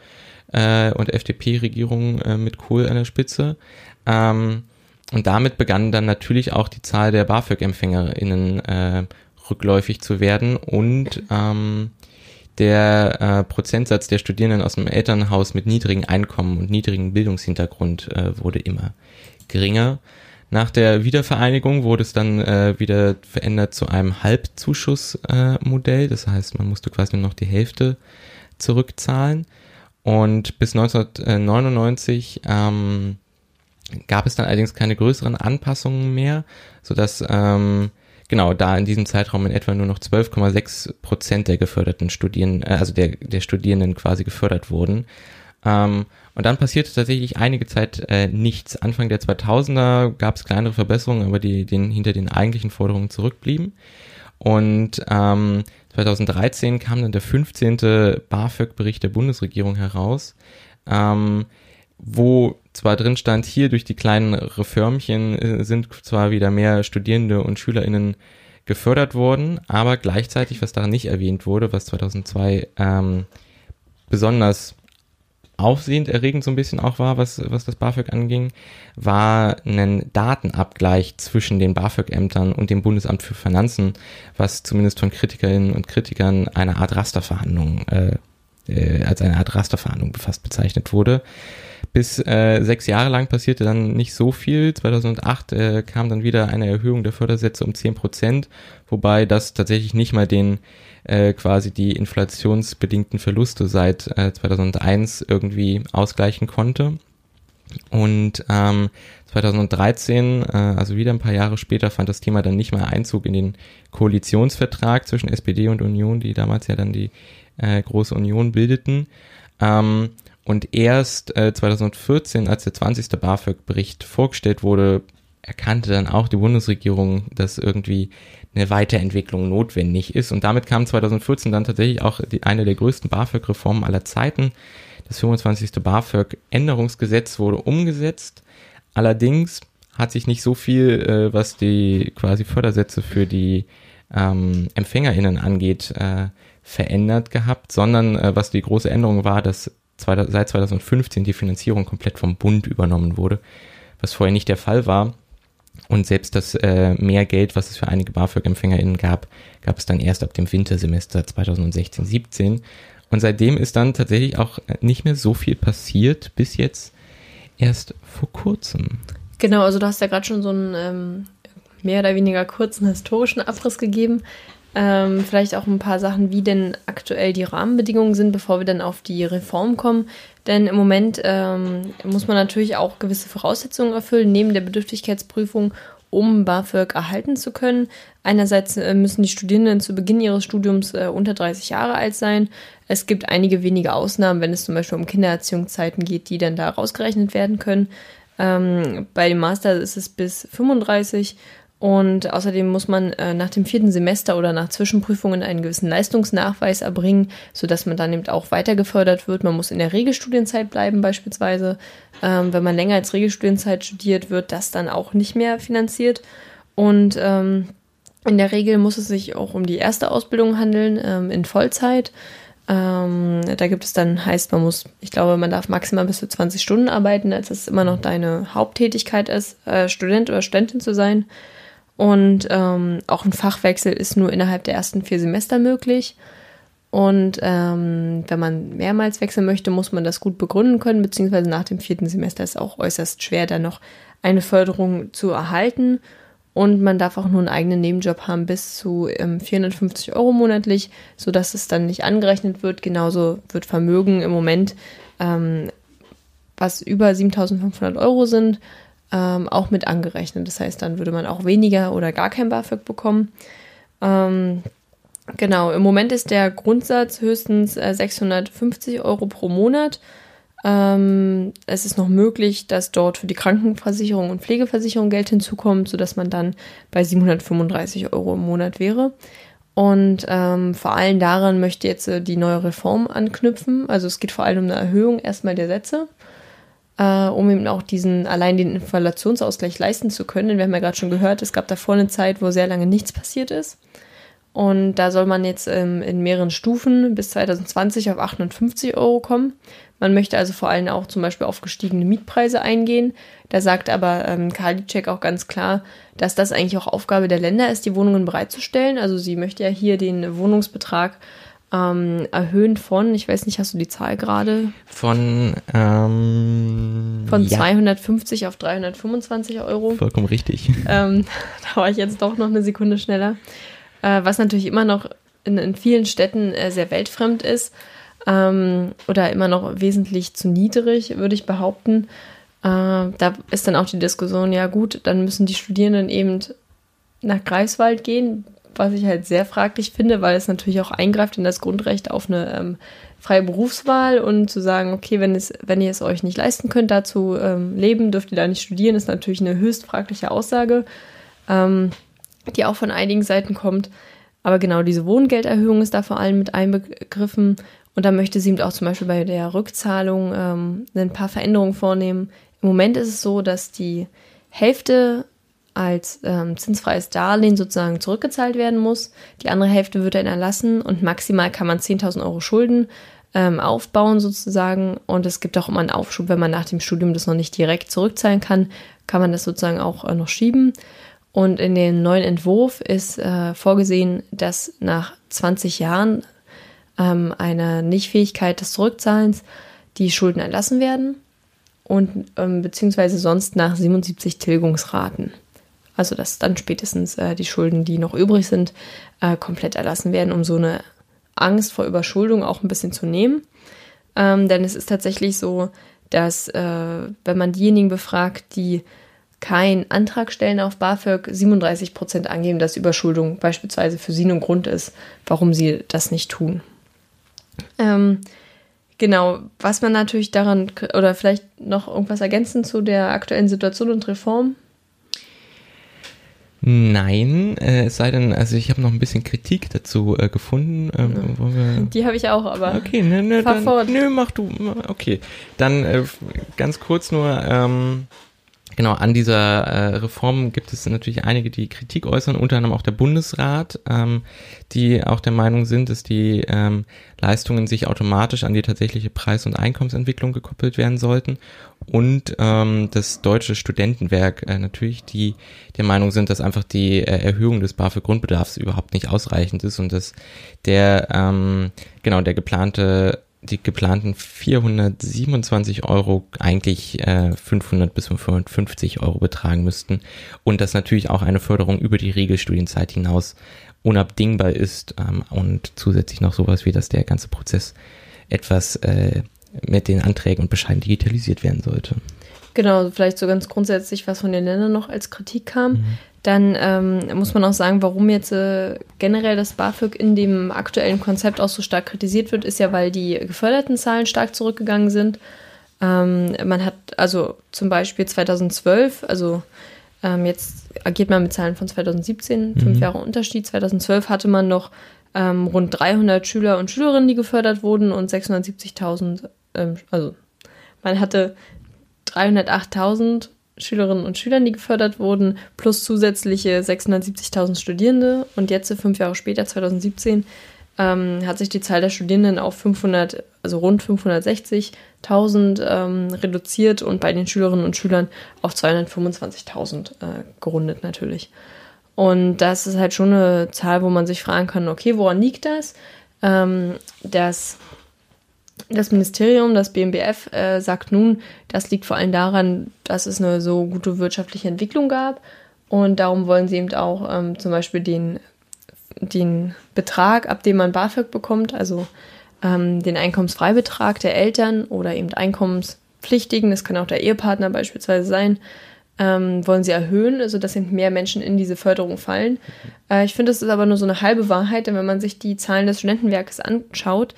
A: äh, und FDP-Regierung äh, mit Kohl an der Spitze. Ähm, und damit begann dann natürlich auch die Zahl der BAföG-EmpfängerInnen äh, rückläufig zu werden und ähm, der äh, Prozentsatz der Studierenden aus dem Elternhaus mit niedrigen Einkommen und niedrigen Bildungshintergrund äh, wurde immer geringer. Nach der Wiedervereinigung wurde es dann äh, wieder verändert zu einem Halbzuschussmodell. Äh, das heißt, man musste quasi nur noch die Hälfte zurückzahlen. Und bis 1999 ähm, gab es dann allerdings keine größeren Anpassungen mehr, sodass ähm, genau da in diesem Zeitraum in etwa nur noch 12,6 Prozent der geförderten Studierenden, äh, also der, der Studierenden quasi gefördert wurden. Ähm, und dann passierte tatsächlich einige Zeit äh, nichts. Anfang der 2000er gab es kleinere Verbesserungen, aber die den, hinter den eigentlichen Forderungen zurückblieben. Und ähm, 2013 kam dann der 15. BAföG-Bericht der Bundesregierung heraus, ähm, wo zwar drin stand, hier durch die kleinen Reformchen äh, sind zwar wieder mehr Studierende und SchülerInnen gefördert worden, aber gleichzeitig, was daran nicht erwähnt wurde, was 2002 ähm, besonders aufsehend erregend so ein bisschen auch war, was, was das BAföG anging, war ein Datenabgleich zwischen den BAföG-Ämtern und dem Bundesamt für Finanzen, was zumindest von Kritikerinnen und Kritikern eine Art Rasterverhandlung, äh, äh, als eine Art Rasterverhandlung fast bezeichnet wurde. Bis äh, sechs Jahre lang passierte dann nicht so viel. 2008 äh, kam dann wieder eine Erhöhung der Fördersätze um zehn Prozent, wobei das tatsächlich nicht mal den äh, quasi die inflationsbedingten Verluste seit äh, 2001 irgendwie ausgleichen konnte. Und ähm, 2013, äh, also wieder ein paar Jahre später, fand das Thema dann nicht mehr Einzug in den Koalitionsvertrag zwischen SPD und Union, die damals ja dann die äh, große Union bildeten. Ähm, und erst äh, 2014, als der 20. BAföG-Bericht vorgestellt wurde, erkannte dann auch die Bundesregierung, dass irgendwie eine Weiterentwicklung notwendig ist. Und damit kam 2014 dann tatsächlich auch die, eine der größten BAföG-Reformen aller Zeiten. Das 25. BAföG-Änderungsgesetz wurde umgesetzt. Allerdings hat sich nicht so viel, äh, was die quasi Fördersätze für die ähm, EmpfängerInnen angeht, äh, verändert gehabt, sondern äh, was die große Änderung war, dass zwei, seit 2015 die Finanzierung komplett vom Bund übernommen wurde, was vorher nicht der Fall war. Und selbst das äh, mehr Geld, was es für einige BAföG-EmpfängerInnen gab, gab es dann erst ab dem Wintersemester 2016-17. Und seitdem ist dann tatsächlich auch nicht mehr so viel passiert, bis jetzt erst vor kurzem.
B: Genau, also du hast ja gerade schon so einen ähm, mehr oder weniger kurzen historischen Abriss gegeben. Ähm, vielleicht auch ein paar Sachen, wie denn aktuell die Rahmenbedingungen sind, bevor wir dann auf die Reform kommen. Denn im Moment ähm, muss man natürlich auch gewisse Voraussetzungen erfüllen, neben der Bedürftigkeitsprüfung, um BAföG erhalten zu können. Einerseits äh, müssen die Studierenden zu Beginn ihres Studiums äh, unter 30 Jahre alt sein. Es gibt einige wenige Ausnahmen, wenn es zum Beispiel um Kindererziehungszeiten geht, die dann da rausgerechnet werden können. Ähm, bei dem Master ist es bis 35 und außerdem muss man äh, nach dem vierten Semester oder nach Zwischenprüfungen einen gewissen Leistungsnachweis erbringen, sodass man dann eben auch weiter gefördert wird. Man muss in der Regelstudienzeit bleiben beispielsweise. Ähm, wenn man länger als Regelstudienzeit studiert, wird das dann auch nicht mehr finanziert. Und ähm, in der Regel muss es sich auch um die erste Ausbildung handeln, ähm, in Vollzeit. Ähm, da gibt es dann, heißt, man muss, ich glaube, man darf maximal bis zu 20 Stunden arbeiten, als es immer noch deine Haupttätigkeit ist, äh, Student oder Studentin zu sein. Und ähm, auch ein Fachwechsel ist nur innerhalb der ersten vier Semester möglich. Und ähm, wenn man mehrmals wechseln möchte, muss man das gut begründen können, beziehungsweise nach dem vierten Semester ist es auch äußerst schwer, da noch eine Förderung zu erhalten. Und man darf auch nur einen eigenen Nebenjob haben bis zu ähm, 450 Euro monatlich, sodass es dann nicht angerechnet wird. Genauso wird Vermögen im Moment, ähm, was über 7500 Euro sind, ähm, auch mit angerechnet. Das heißt, dann würde man auch weniger oder gar kein BAföG bekommen. Ähm, genau, im Moment ist der Grundsatz höchstens äh, 650 Euro pro Monat. Ähm, es ist noch möglich, dass dort für die Krankenversicherung und Pflegeversicherung Geld hinzukommt, sodass man dann bei 735 Euro im Monat wäre. Und ähm, vor allem daran möchte jetzt äh, die neue Reform anknüpfen. Also es geht vor allem um eine Erhöhung erstmal der Sätze äh, um eben auch diesen allein den Inflationsausgleich leisten zu können. Denn wir haben ja gerade schon gehört, es gab davor eine Zeit, wo sehr lange nichts passiert ist. Und da soll man jetzt ähm, in mehreren Stufen bis 2020 auf 850 Euro kommen. Man möchte also vor allem auch zum Beispiel auf gestiegene Mietpreise eingehen. Da sagt aber ähm, Karliczek auch ganz klar, dass das eigentlich auch Aufgabe der Länder ist, die Wohnungen bereitzustellen. Also sie möchte ja hier den Wohnungsbetrag ähm, erhöhen von, ich weiß nicht, hast du die Zahl gerade?
A: Von, ähm,
B: von ja. 250 auf 325 Euro.
A: Vollkommen richtig.
B: Ähm, da war ich jetzt doch noch eine Sekunde schneller. Äh, was natürlich immer noch in, in vielen Städten äh, sehr weltfremd ist ähm, oder immer noch wesentlich zu niedrig, würde ich behaupten. Äh, da ist dann auch die Diskussion, ja gut, dann müssen die Studierenden eben nach Greifswald gehen, was ich halt sehr fraglich finde, weil es natürlich auch eingreift in das Grundrecht auf eine ähm, freie Berufswahl und zu sagen, okay, wenn, es, wenn ihr es euch nicht leisten könnt, da zu ähm, leben, dürft ihr da nicht studieren, ist natürlich eine höchst fragliche Aussage, ähm, die auch von einigen Seiten kommt. Aber genau diese Wohngelderhöhung ist da vor allem mit einbegriffen. Und da möchte sie eben auch zum Beispiel bei der Rückzahlung ähm, ein paar Veränderungen vornehmen. Im Moment ist es so, dass die Hälfte als ähm, zinsfreies Darlehen sozusagen zurückgezahlt werden muss. Die andere Hälfte wird dann erlassen und maximal kann man 10.000 Euro Schulden ähm, aufbauen sozusagen. Und es gibt auch immer einen Aufschub, wenn man nach dem Studium das noch nicht direkt zurückzahlen kann, kann man das sozusagen auch äh, noch schieben. Und in dem neuen Entwurf ist äh, vorgesehen, dass nach 20 Jahren ähm, einer Nichtfähigkeit des Zurückzahlens die Schulden erlassen werden und ähm, beziehungsweise sonst nach 77 Tilgungsraten. Also dass dann spätestens äh, die Schulden, die noch übrig sind, äh, komplett erlassen werden, um so eine Angst vor Überschuldung auch ein bisschen zu nehmen. Ähm, denn es ist tatsächlich so, dass äh, wenn man diejenigen befragt, die keinen Antrag stellen auf BAföG, 37 Prozent angeben, dass Überschuldung beispielsweise für sie ein Grund ist, warum sie das nicht tun. Ähm, genau, was man natürlich daran, oder vielleicht noch irgendwas ergänzen zu der aktuellen Situation und Reform?
A: Nein, äh, es sei denn, also ich habe noch ein bisschen Kritik dazu äh, gefunden.
B: Ähm, Die habe ich auch, aber.
A: Okay, ne, ne, dann, nö, mach du. Okay, dann äh, ganz kurz nur. Ähm, Genau, an dieser äh, Reform gibt es natürlich einige, die Kritik äußern, unter anderem auch der Bundesrat, ähm, die auch der Meinung sind, dass die ähm, Leistungen sich automatisch an die tatsächliche Preis- und Einkommensentwicklung gekoppelt werden sollten. Und ähm, das deutsche Studentenwerk äh, natürlich, die der Meinung sind, dass einfach die äh, Erhöhung des BAföG-Grundbedarfs überhaupt nicht ausreichend ist und dass der ähm, genau der geplante die geplanten 427 Euro eigentlich äh, 500 bis 550 Euro betragen müssten und dass natürlich auch eine Förderung über die Regelstudienzeit hinaus unabdingbar ist ähm, und zusätzlich noch sowas wie, dass der ganze Prozess etwas äh, mit den Anträgen und Bescheiden digitalisiert werden sollte.
B: Genau, vielleicht so ganz grundsätzlich, was von den Ländern noch als Kritik kam. Mhm. Dann ähm, muss man auch sagen, warum jetzt äh, generell das BAföG in dem aktuellen Konzept auch so stark kritisiert wird, ist ja, weil die geförderten Zahlen stark zurückgegangen sind. Ähm, man hat also zum Beispiel 2012, also ähm, jetzt agiert man mit Zahlen von 2017, fünf Jahre Unterschied. 2012 hatte man noch ähm, rund 300 Schüler und Schülerinnen, die gefördert wurden und 670.000, ähm, also man hatte 308.000 Schülerinnen und Schülern, die gefördert wurden, plus zusätzliche 670.000 Studierende. Und jetzt, fünf Jahre später, 2017, ähm, hat sich die Zahl der Studierenden auf 500, also rund 560.000 ähm, reduziert und bei den Schülerinnen und Schülern auf 225.000 äh, gerundet natürlich. Und das ist halt schon eine Zahl, wo man sich fragen kann, okay, woran liegt das? Ähm, das, das Ministerium, das BMBF, äh, sagt nun, das liegt vor allem daran, dass es eine so gute wirtschaftliche Entwicklung gab. Und darum wollen sie eben auch ähm, zum Beispiel den, den Betrag, ab dem man BAföG bekommt, also ähm, den Einkommensfreibetrag der Eltern oder eben Einkommenspflichtigen, das kann auch der Ehepartner beispielsweise sein, ähm, wollen sie erhöhen, also dass eben mehr Menschen in diese Förderung fallen. Äh, ich finde, das ist aber nur so eine halbe Wahrheit, denn wenn man sich die Zahlen des Studentenwerkes anschaut,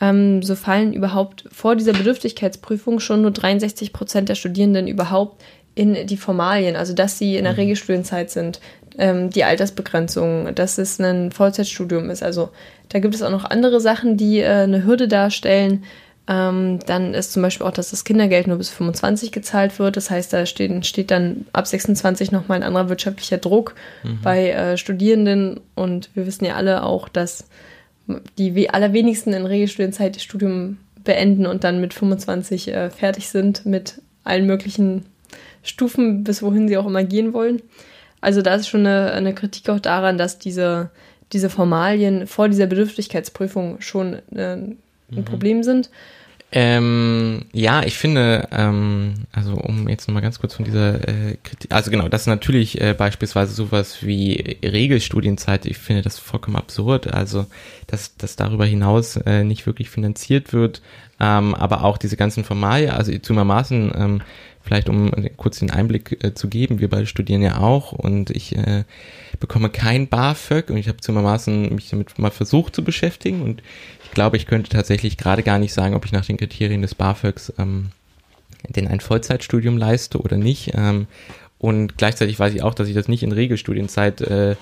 B: ähm, so fallen überhaupt vor dieser Bedürftigkeitsprüfung schon nur 63 Prozent der Studierenden überhaupt in die Formalien, also dass sie in der Regelstudienzeit sind, ähm, die Altersbegrenzung, dass es ein Vollzeitstudium ist. Also da gibt es auch noch andere Sachen, die äh, eine Hürde darstellen. Ähm, dann ist zum Beispiel auch, dass das Kindergeld nur bis 25 gezahlt wird. Das heißt, da steht, steht dann ab 26 nochmal ein anderer wirtschaftlicher Druck bei äh, Studierenden. Und wir wissen ja alle auch, dass die we- allerwenigsten in Regelstudienzeit das Studium beenden und dann mit 25 äh, fertig sind mit allen möglichen Stufen, bis wohin sie auch immer gehen wollen. Also da ist schon eine, eine Kritik auch daran, dass diese, diese Formalien vor dieser Bedürftigkeitsprüfung schon äh, ein Problem sind.
A: Ähm, ja, ich finde, ähm, also um jetzt nochmal ganz kurz von dieser äh, Kritik, also genau, das natürlich äh, beispielsweise sowas wie Regelstudienzeit, ich finde das vollkommen absurd, also dass, dass darüber hinaus äh, nicht wirklich finanziert wird, ähm, aber auch diese ganzen Formalien, also zumermaßen, ähm, vielleicht um kurz den Einblick äh, zu geben, wir beide studieren ja auch und ich äh, bekomme kein BAföG und ich habe zumermaßen mich damit mal versucht zu beschäftigen und glaube, ich könnte tatsächlich gerade gar nicht sagen, ob ich nach den Kriterien des BAföGs ähm, denn ein Vollzeitstudium leiste oder nicht. Ähm, und gleichzeitig weiß ich auch, dass ich das nicht in Regelstudienzeit äh,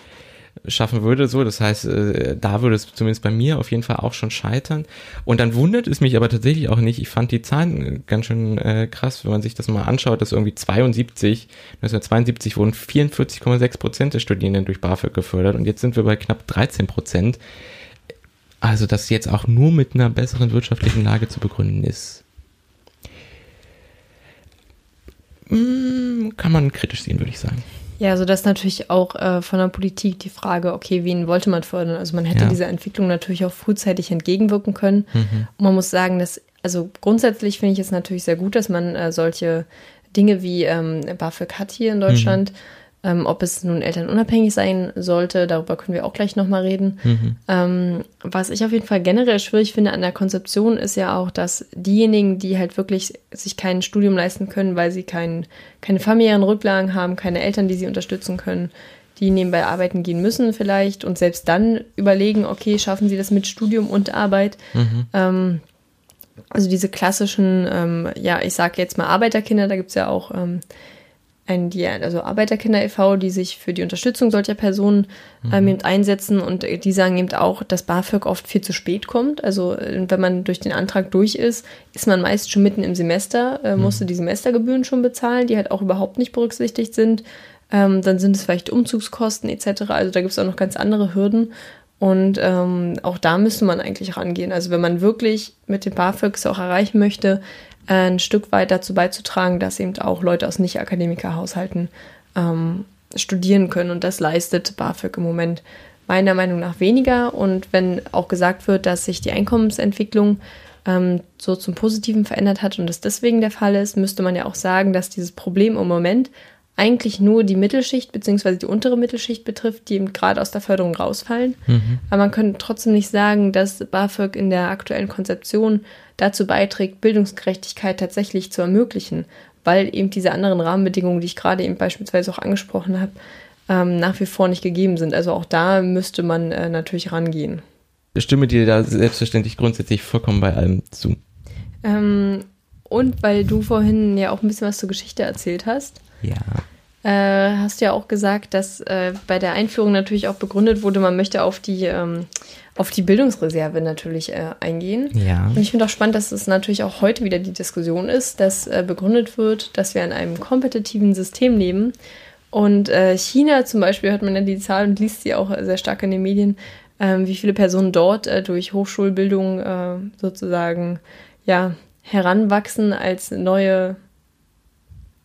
A: schaffen würde. So, das heißt, äh, da würde es zumindest bei mir auf jeden Fall auch schon scheitern. Und dann wundert es mich aber tatsächlich auch nicht. Ich fand die Zahlen äh, ganz schön äh, krass, wenn man sich das mal anschaut, dass irgendwie 72, 1972 wurden 44,6 Prozent der Studierenden durch BAföG gefördert und jetzt sind wir bei knapp 13 Prozent. Also, dass jetzt auch nur mit einer besseren wirtschaftlichen Lage zu begründen ist, mm, kann man kritisch sehen, würde ich sagen.
B: Ja, also das ist natürlich auch äh, von der Politik die Frage, okay, wen wollte man fördern? Also man hätte
A: Ja.
B: dieser Entwicklung natürlich auch frühzeitig entgegenwirken können. Und man muss sagen, dass, also grundsätzlich finde ich es natürlich sehr gut, dass man äh, solche Dinge wie ähm, BAföG hat hier in Deutschland. Ähm, ob es nun elternunabhängig sein sollte, darüber können wir auch gleich nochmal reden. Ähm, was ich auf jeden Fall generell schwierig finde an der Konzeption ist ja auch, dass diejenigen, die halt wirklich sich kein Studium leisten können, weil sie kein, keine familiären Rücklagen haben, keine Eltern, die sie unterstützen können, die nebenbei arbeiten gehen müssen vielleicht und selbst dann überlegen, okay, schaffen sie das mit Studium und Arbeit. Ähm, also diese klassischen, ähm, ja, ich sage jetzt mal Arbeiterkinder, da gibt es ja auch ähm, ein, die, also Arbeiterkinder e.V., die sich für die Unterstützung solcher Personen ähm, eben einsetzen und die sagen eben auch, dass BAföG oft viel zu spät kommt. Also äh, wenn man durch den Antrag durch ist, ist man meist schon mitten im Semester, äh, musste die Semestergebühren schon bezahlen, die halt auch überhaupt nicht berücksichtigt sind. Ähm, dann sind es vielleicht Umzugskosten etc. Also da gibt es auch noch ganz andere Hürden. Und ähm, auch da müsste man eigentlich rangehen. Also wenn man wirklich mit den BAföGs auch erreichen möchte, äh, ein Stück weit dazu beizutragen, dass eben auch Leute aus Nicht-Akademiker-Haushalten ähm, studieren können. Und das leistet BAföG im Moment meiner Meinung nach weniger. Und wenn auch gesagt wird, dass sich die Einkommensentwicklung ähm, so zum Positiven verändert hat und das deswegen der Fall ist, müsste man ja auch sagen, dass dieses Problem im Moment eigentlich nur die Mittelschicht bzw. die untere Mittelschicht betrifft, die eben gerade aus der Förderung rausfallen. Aber man könnte trotzdem nicht sagen, dass BAföG in der aktuellen Konzeption dazu beiträgt, Bildungsgerechtigkeit tatsächlich zu ermöglichen, weil eben diese anderen Rahmenbedingungen, die ich gerade eben beispielsweise auch angesprochen habe, ähm, nach wie vor nicht gegeben sind. Also auch da müsste man äh, natürlich rangehen.
A: Ich stimme dir da selbstverständlich grundsätzlich vollkommen bei allem zu.
B: Ähm, und weil du vorhin ja auch ein bisschen was zur Geschichte erzählt hast,
A: Ja.
B: äh, hast du ja auch gesagt, dass äh, bei der Einführung natürlich auch begründet wurde, man möchte auf die, ähm, auf die Bildungsreserve natürlich äh, eingehen.
A: Ja.
B: Und ich finde auch spannend, dass es natürlich auch heute wieder die Diskussion ist, dass äh, begründet wird, dass wir in einem kompetitiven System leben. Und äh, China zum Beispiel hört man ja die Zahl und liest sie auch sehr stark in den Medien, ähm, wie viele Personen dort äh, durch Hochschulbildung sozusagen ja, heranwachsen als neue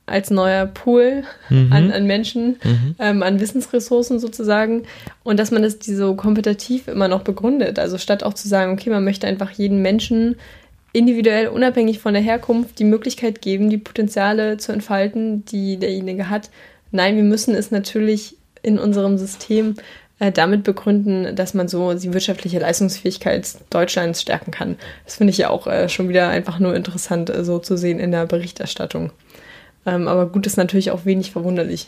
B: als neuer Pool an, an Menschen, ähm, an Wissensressourcen sozusagen. Und dass man das die so kompetitiv immer noch begründet. Also statt auch zu sagen, okay, man möchte einfach jeden Menschen individuell, unabhängig von der Herkunft, die Möglichkeit geben, die Potenziale zu entfalten, die derjenige hat. Nein, wir müssen es natürlich in unserem System äh, damit begründen, dass man so die wirtschaftliche Leistungsfähigkeit Deutschlands stärken kann. Das finde ich ja auch äh, schon wieder einfach nur interessant, äh, so zu sehen in der Berichterstattung. Ähm, aber gut ist natürlich auch wenig verwunderlich.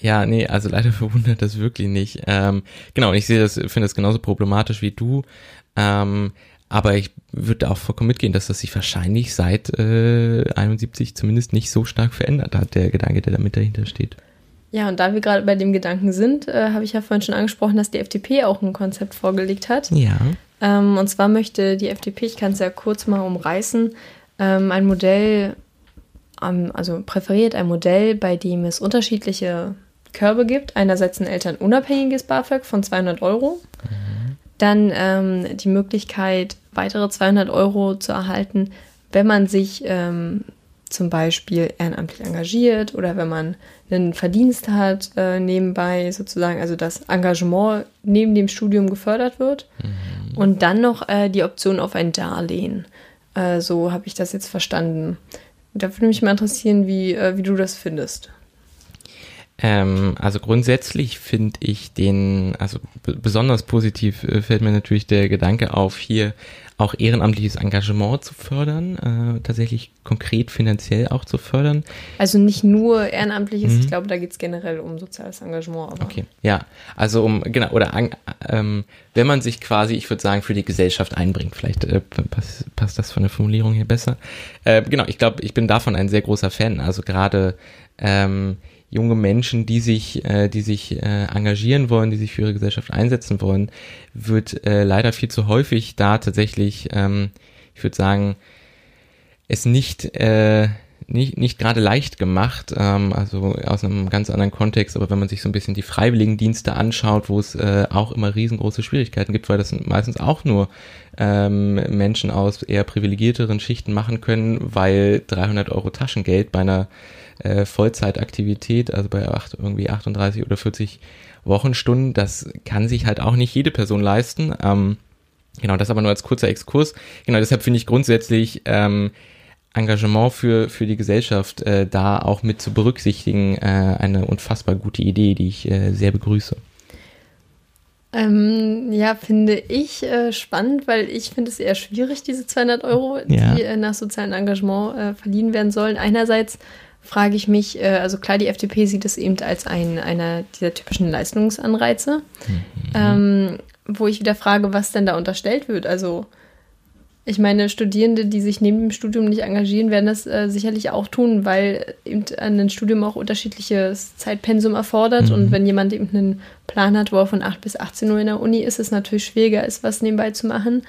A: Ja, nee, also leider verwundert das wirklich nicht. Ähm, genau, und ich sehe das, finde das genauso problematisch wie du. Ähm, aber ich würde auch vollkommen mitgehen, dass das sich wahrscheinlich seit äh, 71 zumindest nicht so stark verändert hat, der Gedanke, der damit dahinter steht.
B: Ja, und da wir gerade bei dem Gedanken sind, äh, habe ich ja vorhin schon angesprochen, dass die FDP auch ein Konzept vorgelegt hat.
A: Ja.
B: Ähm, und zwar möchte die FDP, ich kann es ja kurz mal umreißen, ähm, ein Modell, also präferiert ein Modell, bei dem es unterschiedliche Körbe gibt. Einerseits ein elternunabhängiges BAföG von 200 Euro. Dann ähm, die Möglichkeit, weitere 200 Euro zu erhalten, wenn man sich ähm, zum Beispiel ehrenamtlich engagiert oder wenn man einen Verdienst hat äh, nebenbei sozusagen, also das Engagement neben dem Studium gefördert wird. Und dann noch äh, die Option auf ein Darlehen. Äh, so habe ich das jetzt verstanden. Da würde mich mal interessieren, wie, äh, wie du das findest.
A: Ähm, also grundsätzlich finde ich den, also besonders positiv äh, fällt mir natürlich der Gedanke auf, hier auch ehrenamtliches Engagement zu fördern, äh, tatsächlich konkret finanziell auch zu fördern.
B: Also nicht nur ehrenamtliches, ich glaube, da geht es generell um soziales Engagement. Aber
A: Okay, ja, also um, genau, oder ähm, wenn man sich quasi, ich würde sagen, für die Gesellschaft einbringt, vielleicht äh, pass, passt das von der Formulierung hier besser. Äh, genau, ich glaube, ich bin davon ein sehr großer Fan, also gerade ähm, junge Menschen, die sich, äh, die sich äh, engagieren wollen, die sich für ihre Gesellschaft einsetzen wollen, wird äh, leider viel zu häufig da tatsächlich, ähm, ich würde sagen, es nicht, äh, nicht, nicht gerade leicht gemacht, ähm, also aus einem ganz anderen Kontext, aber wenn man sich so ein bisschen die Freiwilligendienste anschaut, wo es äh, auch immer riesengroße Schwierigkeiten gibt, weil das meistens auch nur ähm, Menschen aus eher privilegierteren Schichten machen können, weil 300 Euro Taschengeld bei einer äh, Vollzeitaktivität, also bei acht, irgendwie 38 oder 40 Wochenstunden, das kann sich halt auch nicht jede Person leisten. Ähm, genau, das aber nur als kurzer Exkurs. Genau, deshalb finde ich grundsätzlich ähm, Engagement für, für die Gesellschaft äh, da auch mit zu berücksichtigen äh, eine unfassbar gute Idee, die ich äh, sehr begrüße.
B: Ähm, ja, finde ich äh, spannend, weil ich finde es eher schwierig, diese 200 Euro,
A: Ja.
B: die äh, nach sozialem Engagement äh, verliehen werden sollen. Einerseits frage ich mich, äh, also klar, die FDP sieht es eben als ein, einer dieser typischen Leistungsanreize, ähm, wo ich wieder frage, was denn da unterstellt wird. Also ich meine, Studierende, die sich neben dem Studium nicht engagieren, werden das äh, sicherlich auch tun, weil eben ein Studium auch unterschiedliches Zeitpensum erfordert. Und wenn jemand eben einen Plan hat, wo er von 8 bis 18 Uhr in der Uni ist, ist es natürlich schwieriger, ist was nebenbei zu machen,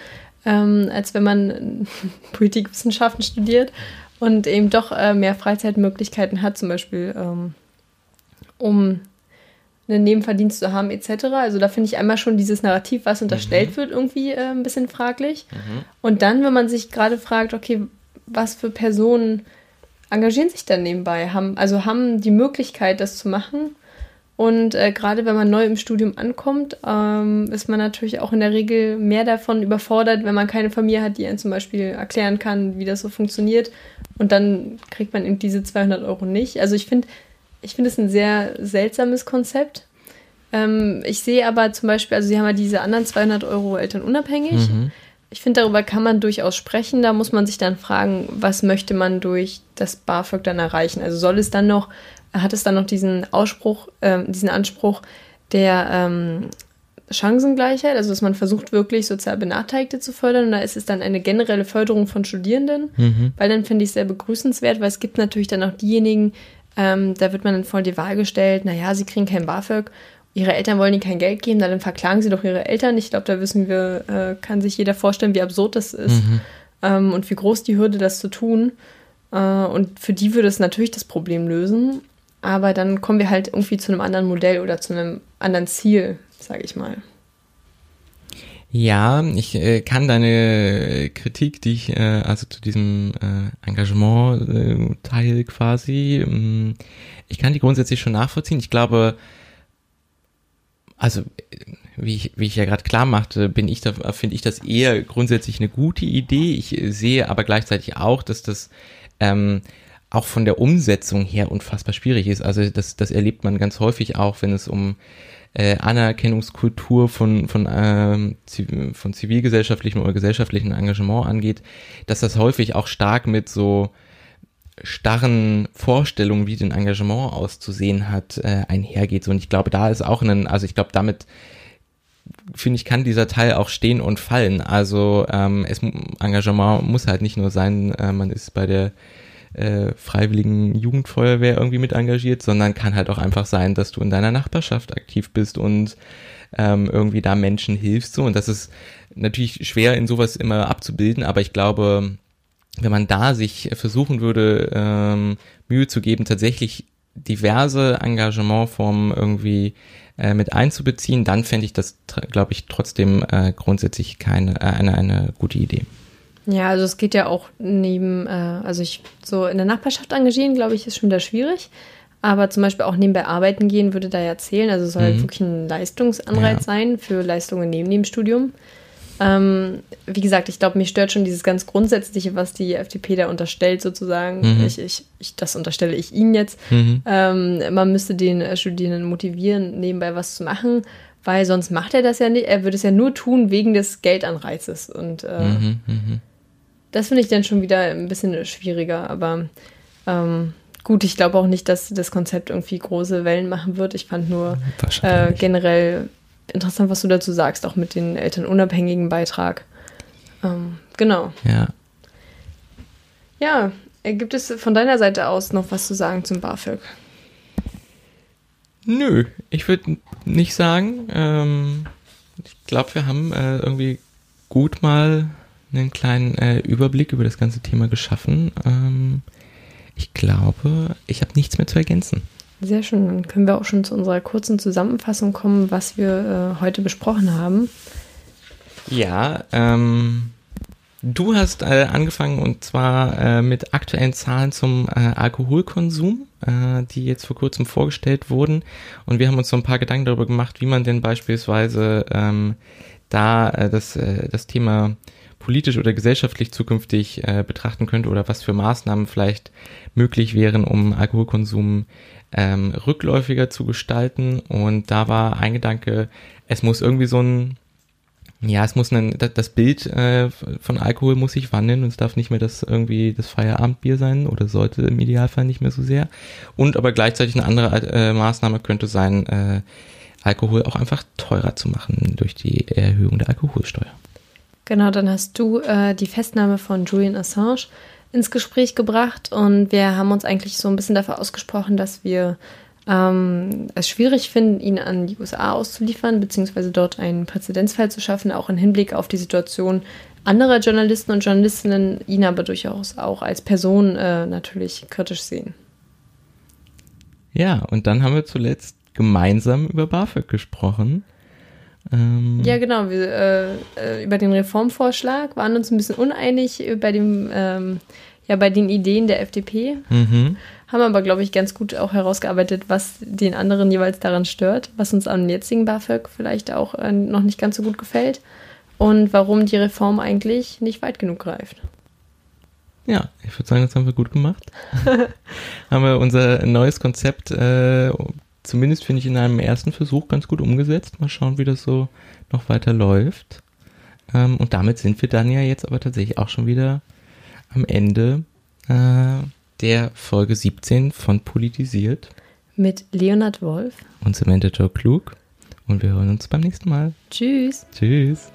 B: ähm, als wenn man Politikwissenschaften studiert und eben doch äh, mehr Freizeitmöglichkeiten hat, zum Beispiel ähm, um einen Nebenverdienst zu haben etc. Also da finde ich einmal schon dieses Narrativ, was unterstellt wird, irgendwie äh, ein bisschen fraglich. Und dann, wenn man sich gerade fragt, okay, was für Personen engagieren sich dann nebenbei, haben, also haben die Möglichkeit, das zu machen. Und äh, gerade wenn man neu im Studium ankommt, ähm, ist man natürlich auch in der Regel mehr davon überfordert, wenn man keine Familie hat, die einen zum Beispiel erklären kann, wie das so funktioniert. Und dann kriegt man eben diese 200 Euro nicht. Also ich finde, ich finde es ein sehr seltsames Konzept. Ähm, ich sehe aber zum Beispiel, also Sie haben ja diese anderen 200 Euro elternunabhängig. Ich finde, darüber kann man durchaus sprechen. Da muss man sich dann fragen, was möchte man durch das BAföG dann erreichen? Also soll es dann noch, hat es dann noch diesen Ausspruch, ähm, diesen Anspruch der ähm, Chancengleichheit, also dass man versucht wirklich sozial Benachteiligte zu fördern und da ist es dann eine generelle Förderung von Studierenden,
A: Mhm.
B: weil dann finde ich es sehr begrüßenswert, weil es gibt natürlich dann auch diejenigen, ähm, da wird man dann vor die Wahl gestellt, naja, sie kriegen kein BAföG, ihre Eltern wollen ihnen kein Geld geben, dann verklagen sie doch ihre Eltern. Ich glaube, da wissen wir, äh, kann sich jeder vorstellen, wie absurd das ist ähm, und wie groß die Hürde, das zu tun. Äh, und für die würde es natürlich das Problem lösen, aber dann kommen wir halt irgendwie zu einem anderen Modell oder zu einem anderen Ziel, sage ich mal.
A: Ja, ich äh, kann deine Kritik, die ich äh, also zu diesem äh, Engagement-Teil quasi, ähm, ich kann die grundsätzlich schon nachvollziehen. Ich glaube, also äh, wie ich, wie ich ja gerade klar machte, bin ich da, finde ich das eher grundsätzlich eine gute Idee. Ich äh, sehe aber gleichzeitig auch, dass das ähm, auch von der Umsetzung her unfassbar schwierig ist. Also das, das erlebt man ganz häufig auch, wenn es um äh, Anerkennungskultur von, von, ähm, von zivilgesellschaftlichem oder gesellschaftlichem Engagement angeht, dass das häufig auch stark mit so starren Vorstellungen, wie denn Engagement auszusehen hat, äh, einhergeht. Und ich glaube, da ist auch ein, also ich glaube, damit finde ich, kann dieser Teil auch stehen und fallen. Also ähm, es, Engagement muss halt nicht nur sein, äh, man ist bei der äh, freiwilligen Jugendfeuerwehr irgendwie mit engagiert, sondern kann halt auch einfach sein, dass du in deiner Nachbarschaft aktiv bist und ähm, irgendwie da Menschen hilfst. So. Und das ist natürlich schwer in sowas immer abzubilden, aber ich glaube, wenn man da sich versuchen würde, ähm, Mühe zu geben, tatsächlich diverse Engagementformen irgendwie äh, mit einzubeziehen, dann fände ich das, glaube ich, trotzdem äh, grundsätzlich keine äh, eine, eine gute Idee.
B: Ja, also es geht ja auch neben, äh, also ich so in der Nachbarschaft engagieren, glaube ich, ist schon wieder schwierig. Aber zum Beispiel auch nebenbei arbeiten gehen würde da ja zählen. Also es soll halt
A: Mhm.
B: wirklich ein Leistungsanreiz
A: Ja.
B: sein für Leistungen neben dem Studium. Ähm, wie gesagt, ich glaube, mich stört schon dieses ganz Grundsätzliche, was die FDP da unterstellt, sozusagen.
A: Mhm.
B: Ich, ich, ich, das unterstelle ich Ihnen jetzt.
A: Mhm.
B: Ähm, man müsste den äh, Studierenden motivieren, nebenbei was zu machen, weil sonst macht er das ja nicht. Er würde es ja nur tun wegen des Geldanreizes. Und äh,
A: Mhm, mhm.
B: Das finde ich dann schon wieder ein bisschen schwieriger, aber ähm, gut, ich glaube auch nicht, dass das Konzept irgendwie große Wellen machen wird. Ich fand nur äh, generell interessant, was du dazu sagst, auch mit den elternunabhängigen Beitrag. Ähm, genau.
A: ja.
B: Ja, äh, gibt es von deiner Seite aus noch was zu sagen zum BAföG?
A: Nö, ich würde nicht sagen. Ähm, ich glaube, wir haben äh, irgendwie gut mal einen kleinen äh, Überblick über das ganze Thema geschaffen. Ähm, ich glaube, ich habe nichts mehr zu ergänzen.
B: Sehr schön, dann können wir auch schon zu unserer kurzen Zusammenfassung kommen, was wir äh, heute besprochen haben.
A: Ja, ähm, du hast äh, angefangen und zwar äh, mit aktuellen Zahlen zum äh, Alkoholkonsum, äh, die jetzt vor kurzem vorgestellt wurden. Und wir haben uns so ein paar Gedanken darüber gemacht, wie man denn beispielsweise ähm, da äh, das, äh, das Thema politisch oder gesellschaftlich zukünftig äh, betrachten könnte oder was für Maßnahmen vielleicht möglich wären, um Alkoholkonsum ähm, rückläufiger zu gestalten. Und da war ein Gedanke, es muss irgendwie so ein ja, es muss ein, das Bild äh, von Alkohol muss sich wandeln und es darf nicht mehr das irgendwie das Feierabendbier sein oder sollte im Idealfall nicht mehr so sehr. Und aber gleichzeitig eine andere äh, Maßnahme könnte sein, äh, Alkohol auch einfach teurer zu machen durch die Erhöhung der Alkoholsteuer.
B: Genau, dann hast du äh, die Festnahme von Julian Assange ins Gespräch gebracht und wir haben uns eigentlich so ein bisschen dafür ausgesprochen, dass wir ähm, es schwierig finden, ihn an die USA auszuliefern, beziehungsweise dort einen Präzedenzfall zu schaffen, auch im Hinblick auf die Situation anderer Journalisten und Journalistinnen, ihn aber durchaus auch als Person äh, natürlich kritisch sehen.
A: Ja, und dann haben wir zuletzt gemeinsam über BAföG gesprochen. Ähm,
B: Ja, genau. Wir, äh, äh, über den Reformvorschlag waren uns ein bisschen uneinig äh, bei dem, ähm, ja, bei den Ideen der FDP.
A: Mhm.
B: Haben aber, glaube ich, ganz gut auch herausgearbeitet, was den anderen jeweils daran stört, was uns am jetzigen BAföG vielleicht auch äh, noch nicht ganz so gut gefällt und warum die Reform eigentlich nicht weit genug greift.
A: Ja, ich würde sagen, das haben wir gut gemacht. haben wir unser neues Konzept, äh, zumindest finde ich in einem ersten Versuch ganz gut umgesetzt. Mal schauen, wie das so noch weiter läuft. Ähm, und damit sind wir dann ja jetzt aber tatsächlich auch schon wieder am Ende äh, der Folge 17 von Politisiert
B: Mit Leonard Wolf.
A: und Samantha Joe Klug. Und wir hören uns beim nächsten Mal.
B: Tschüss.
A: Tschüss.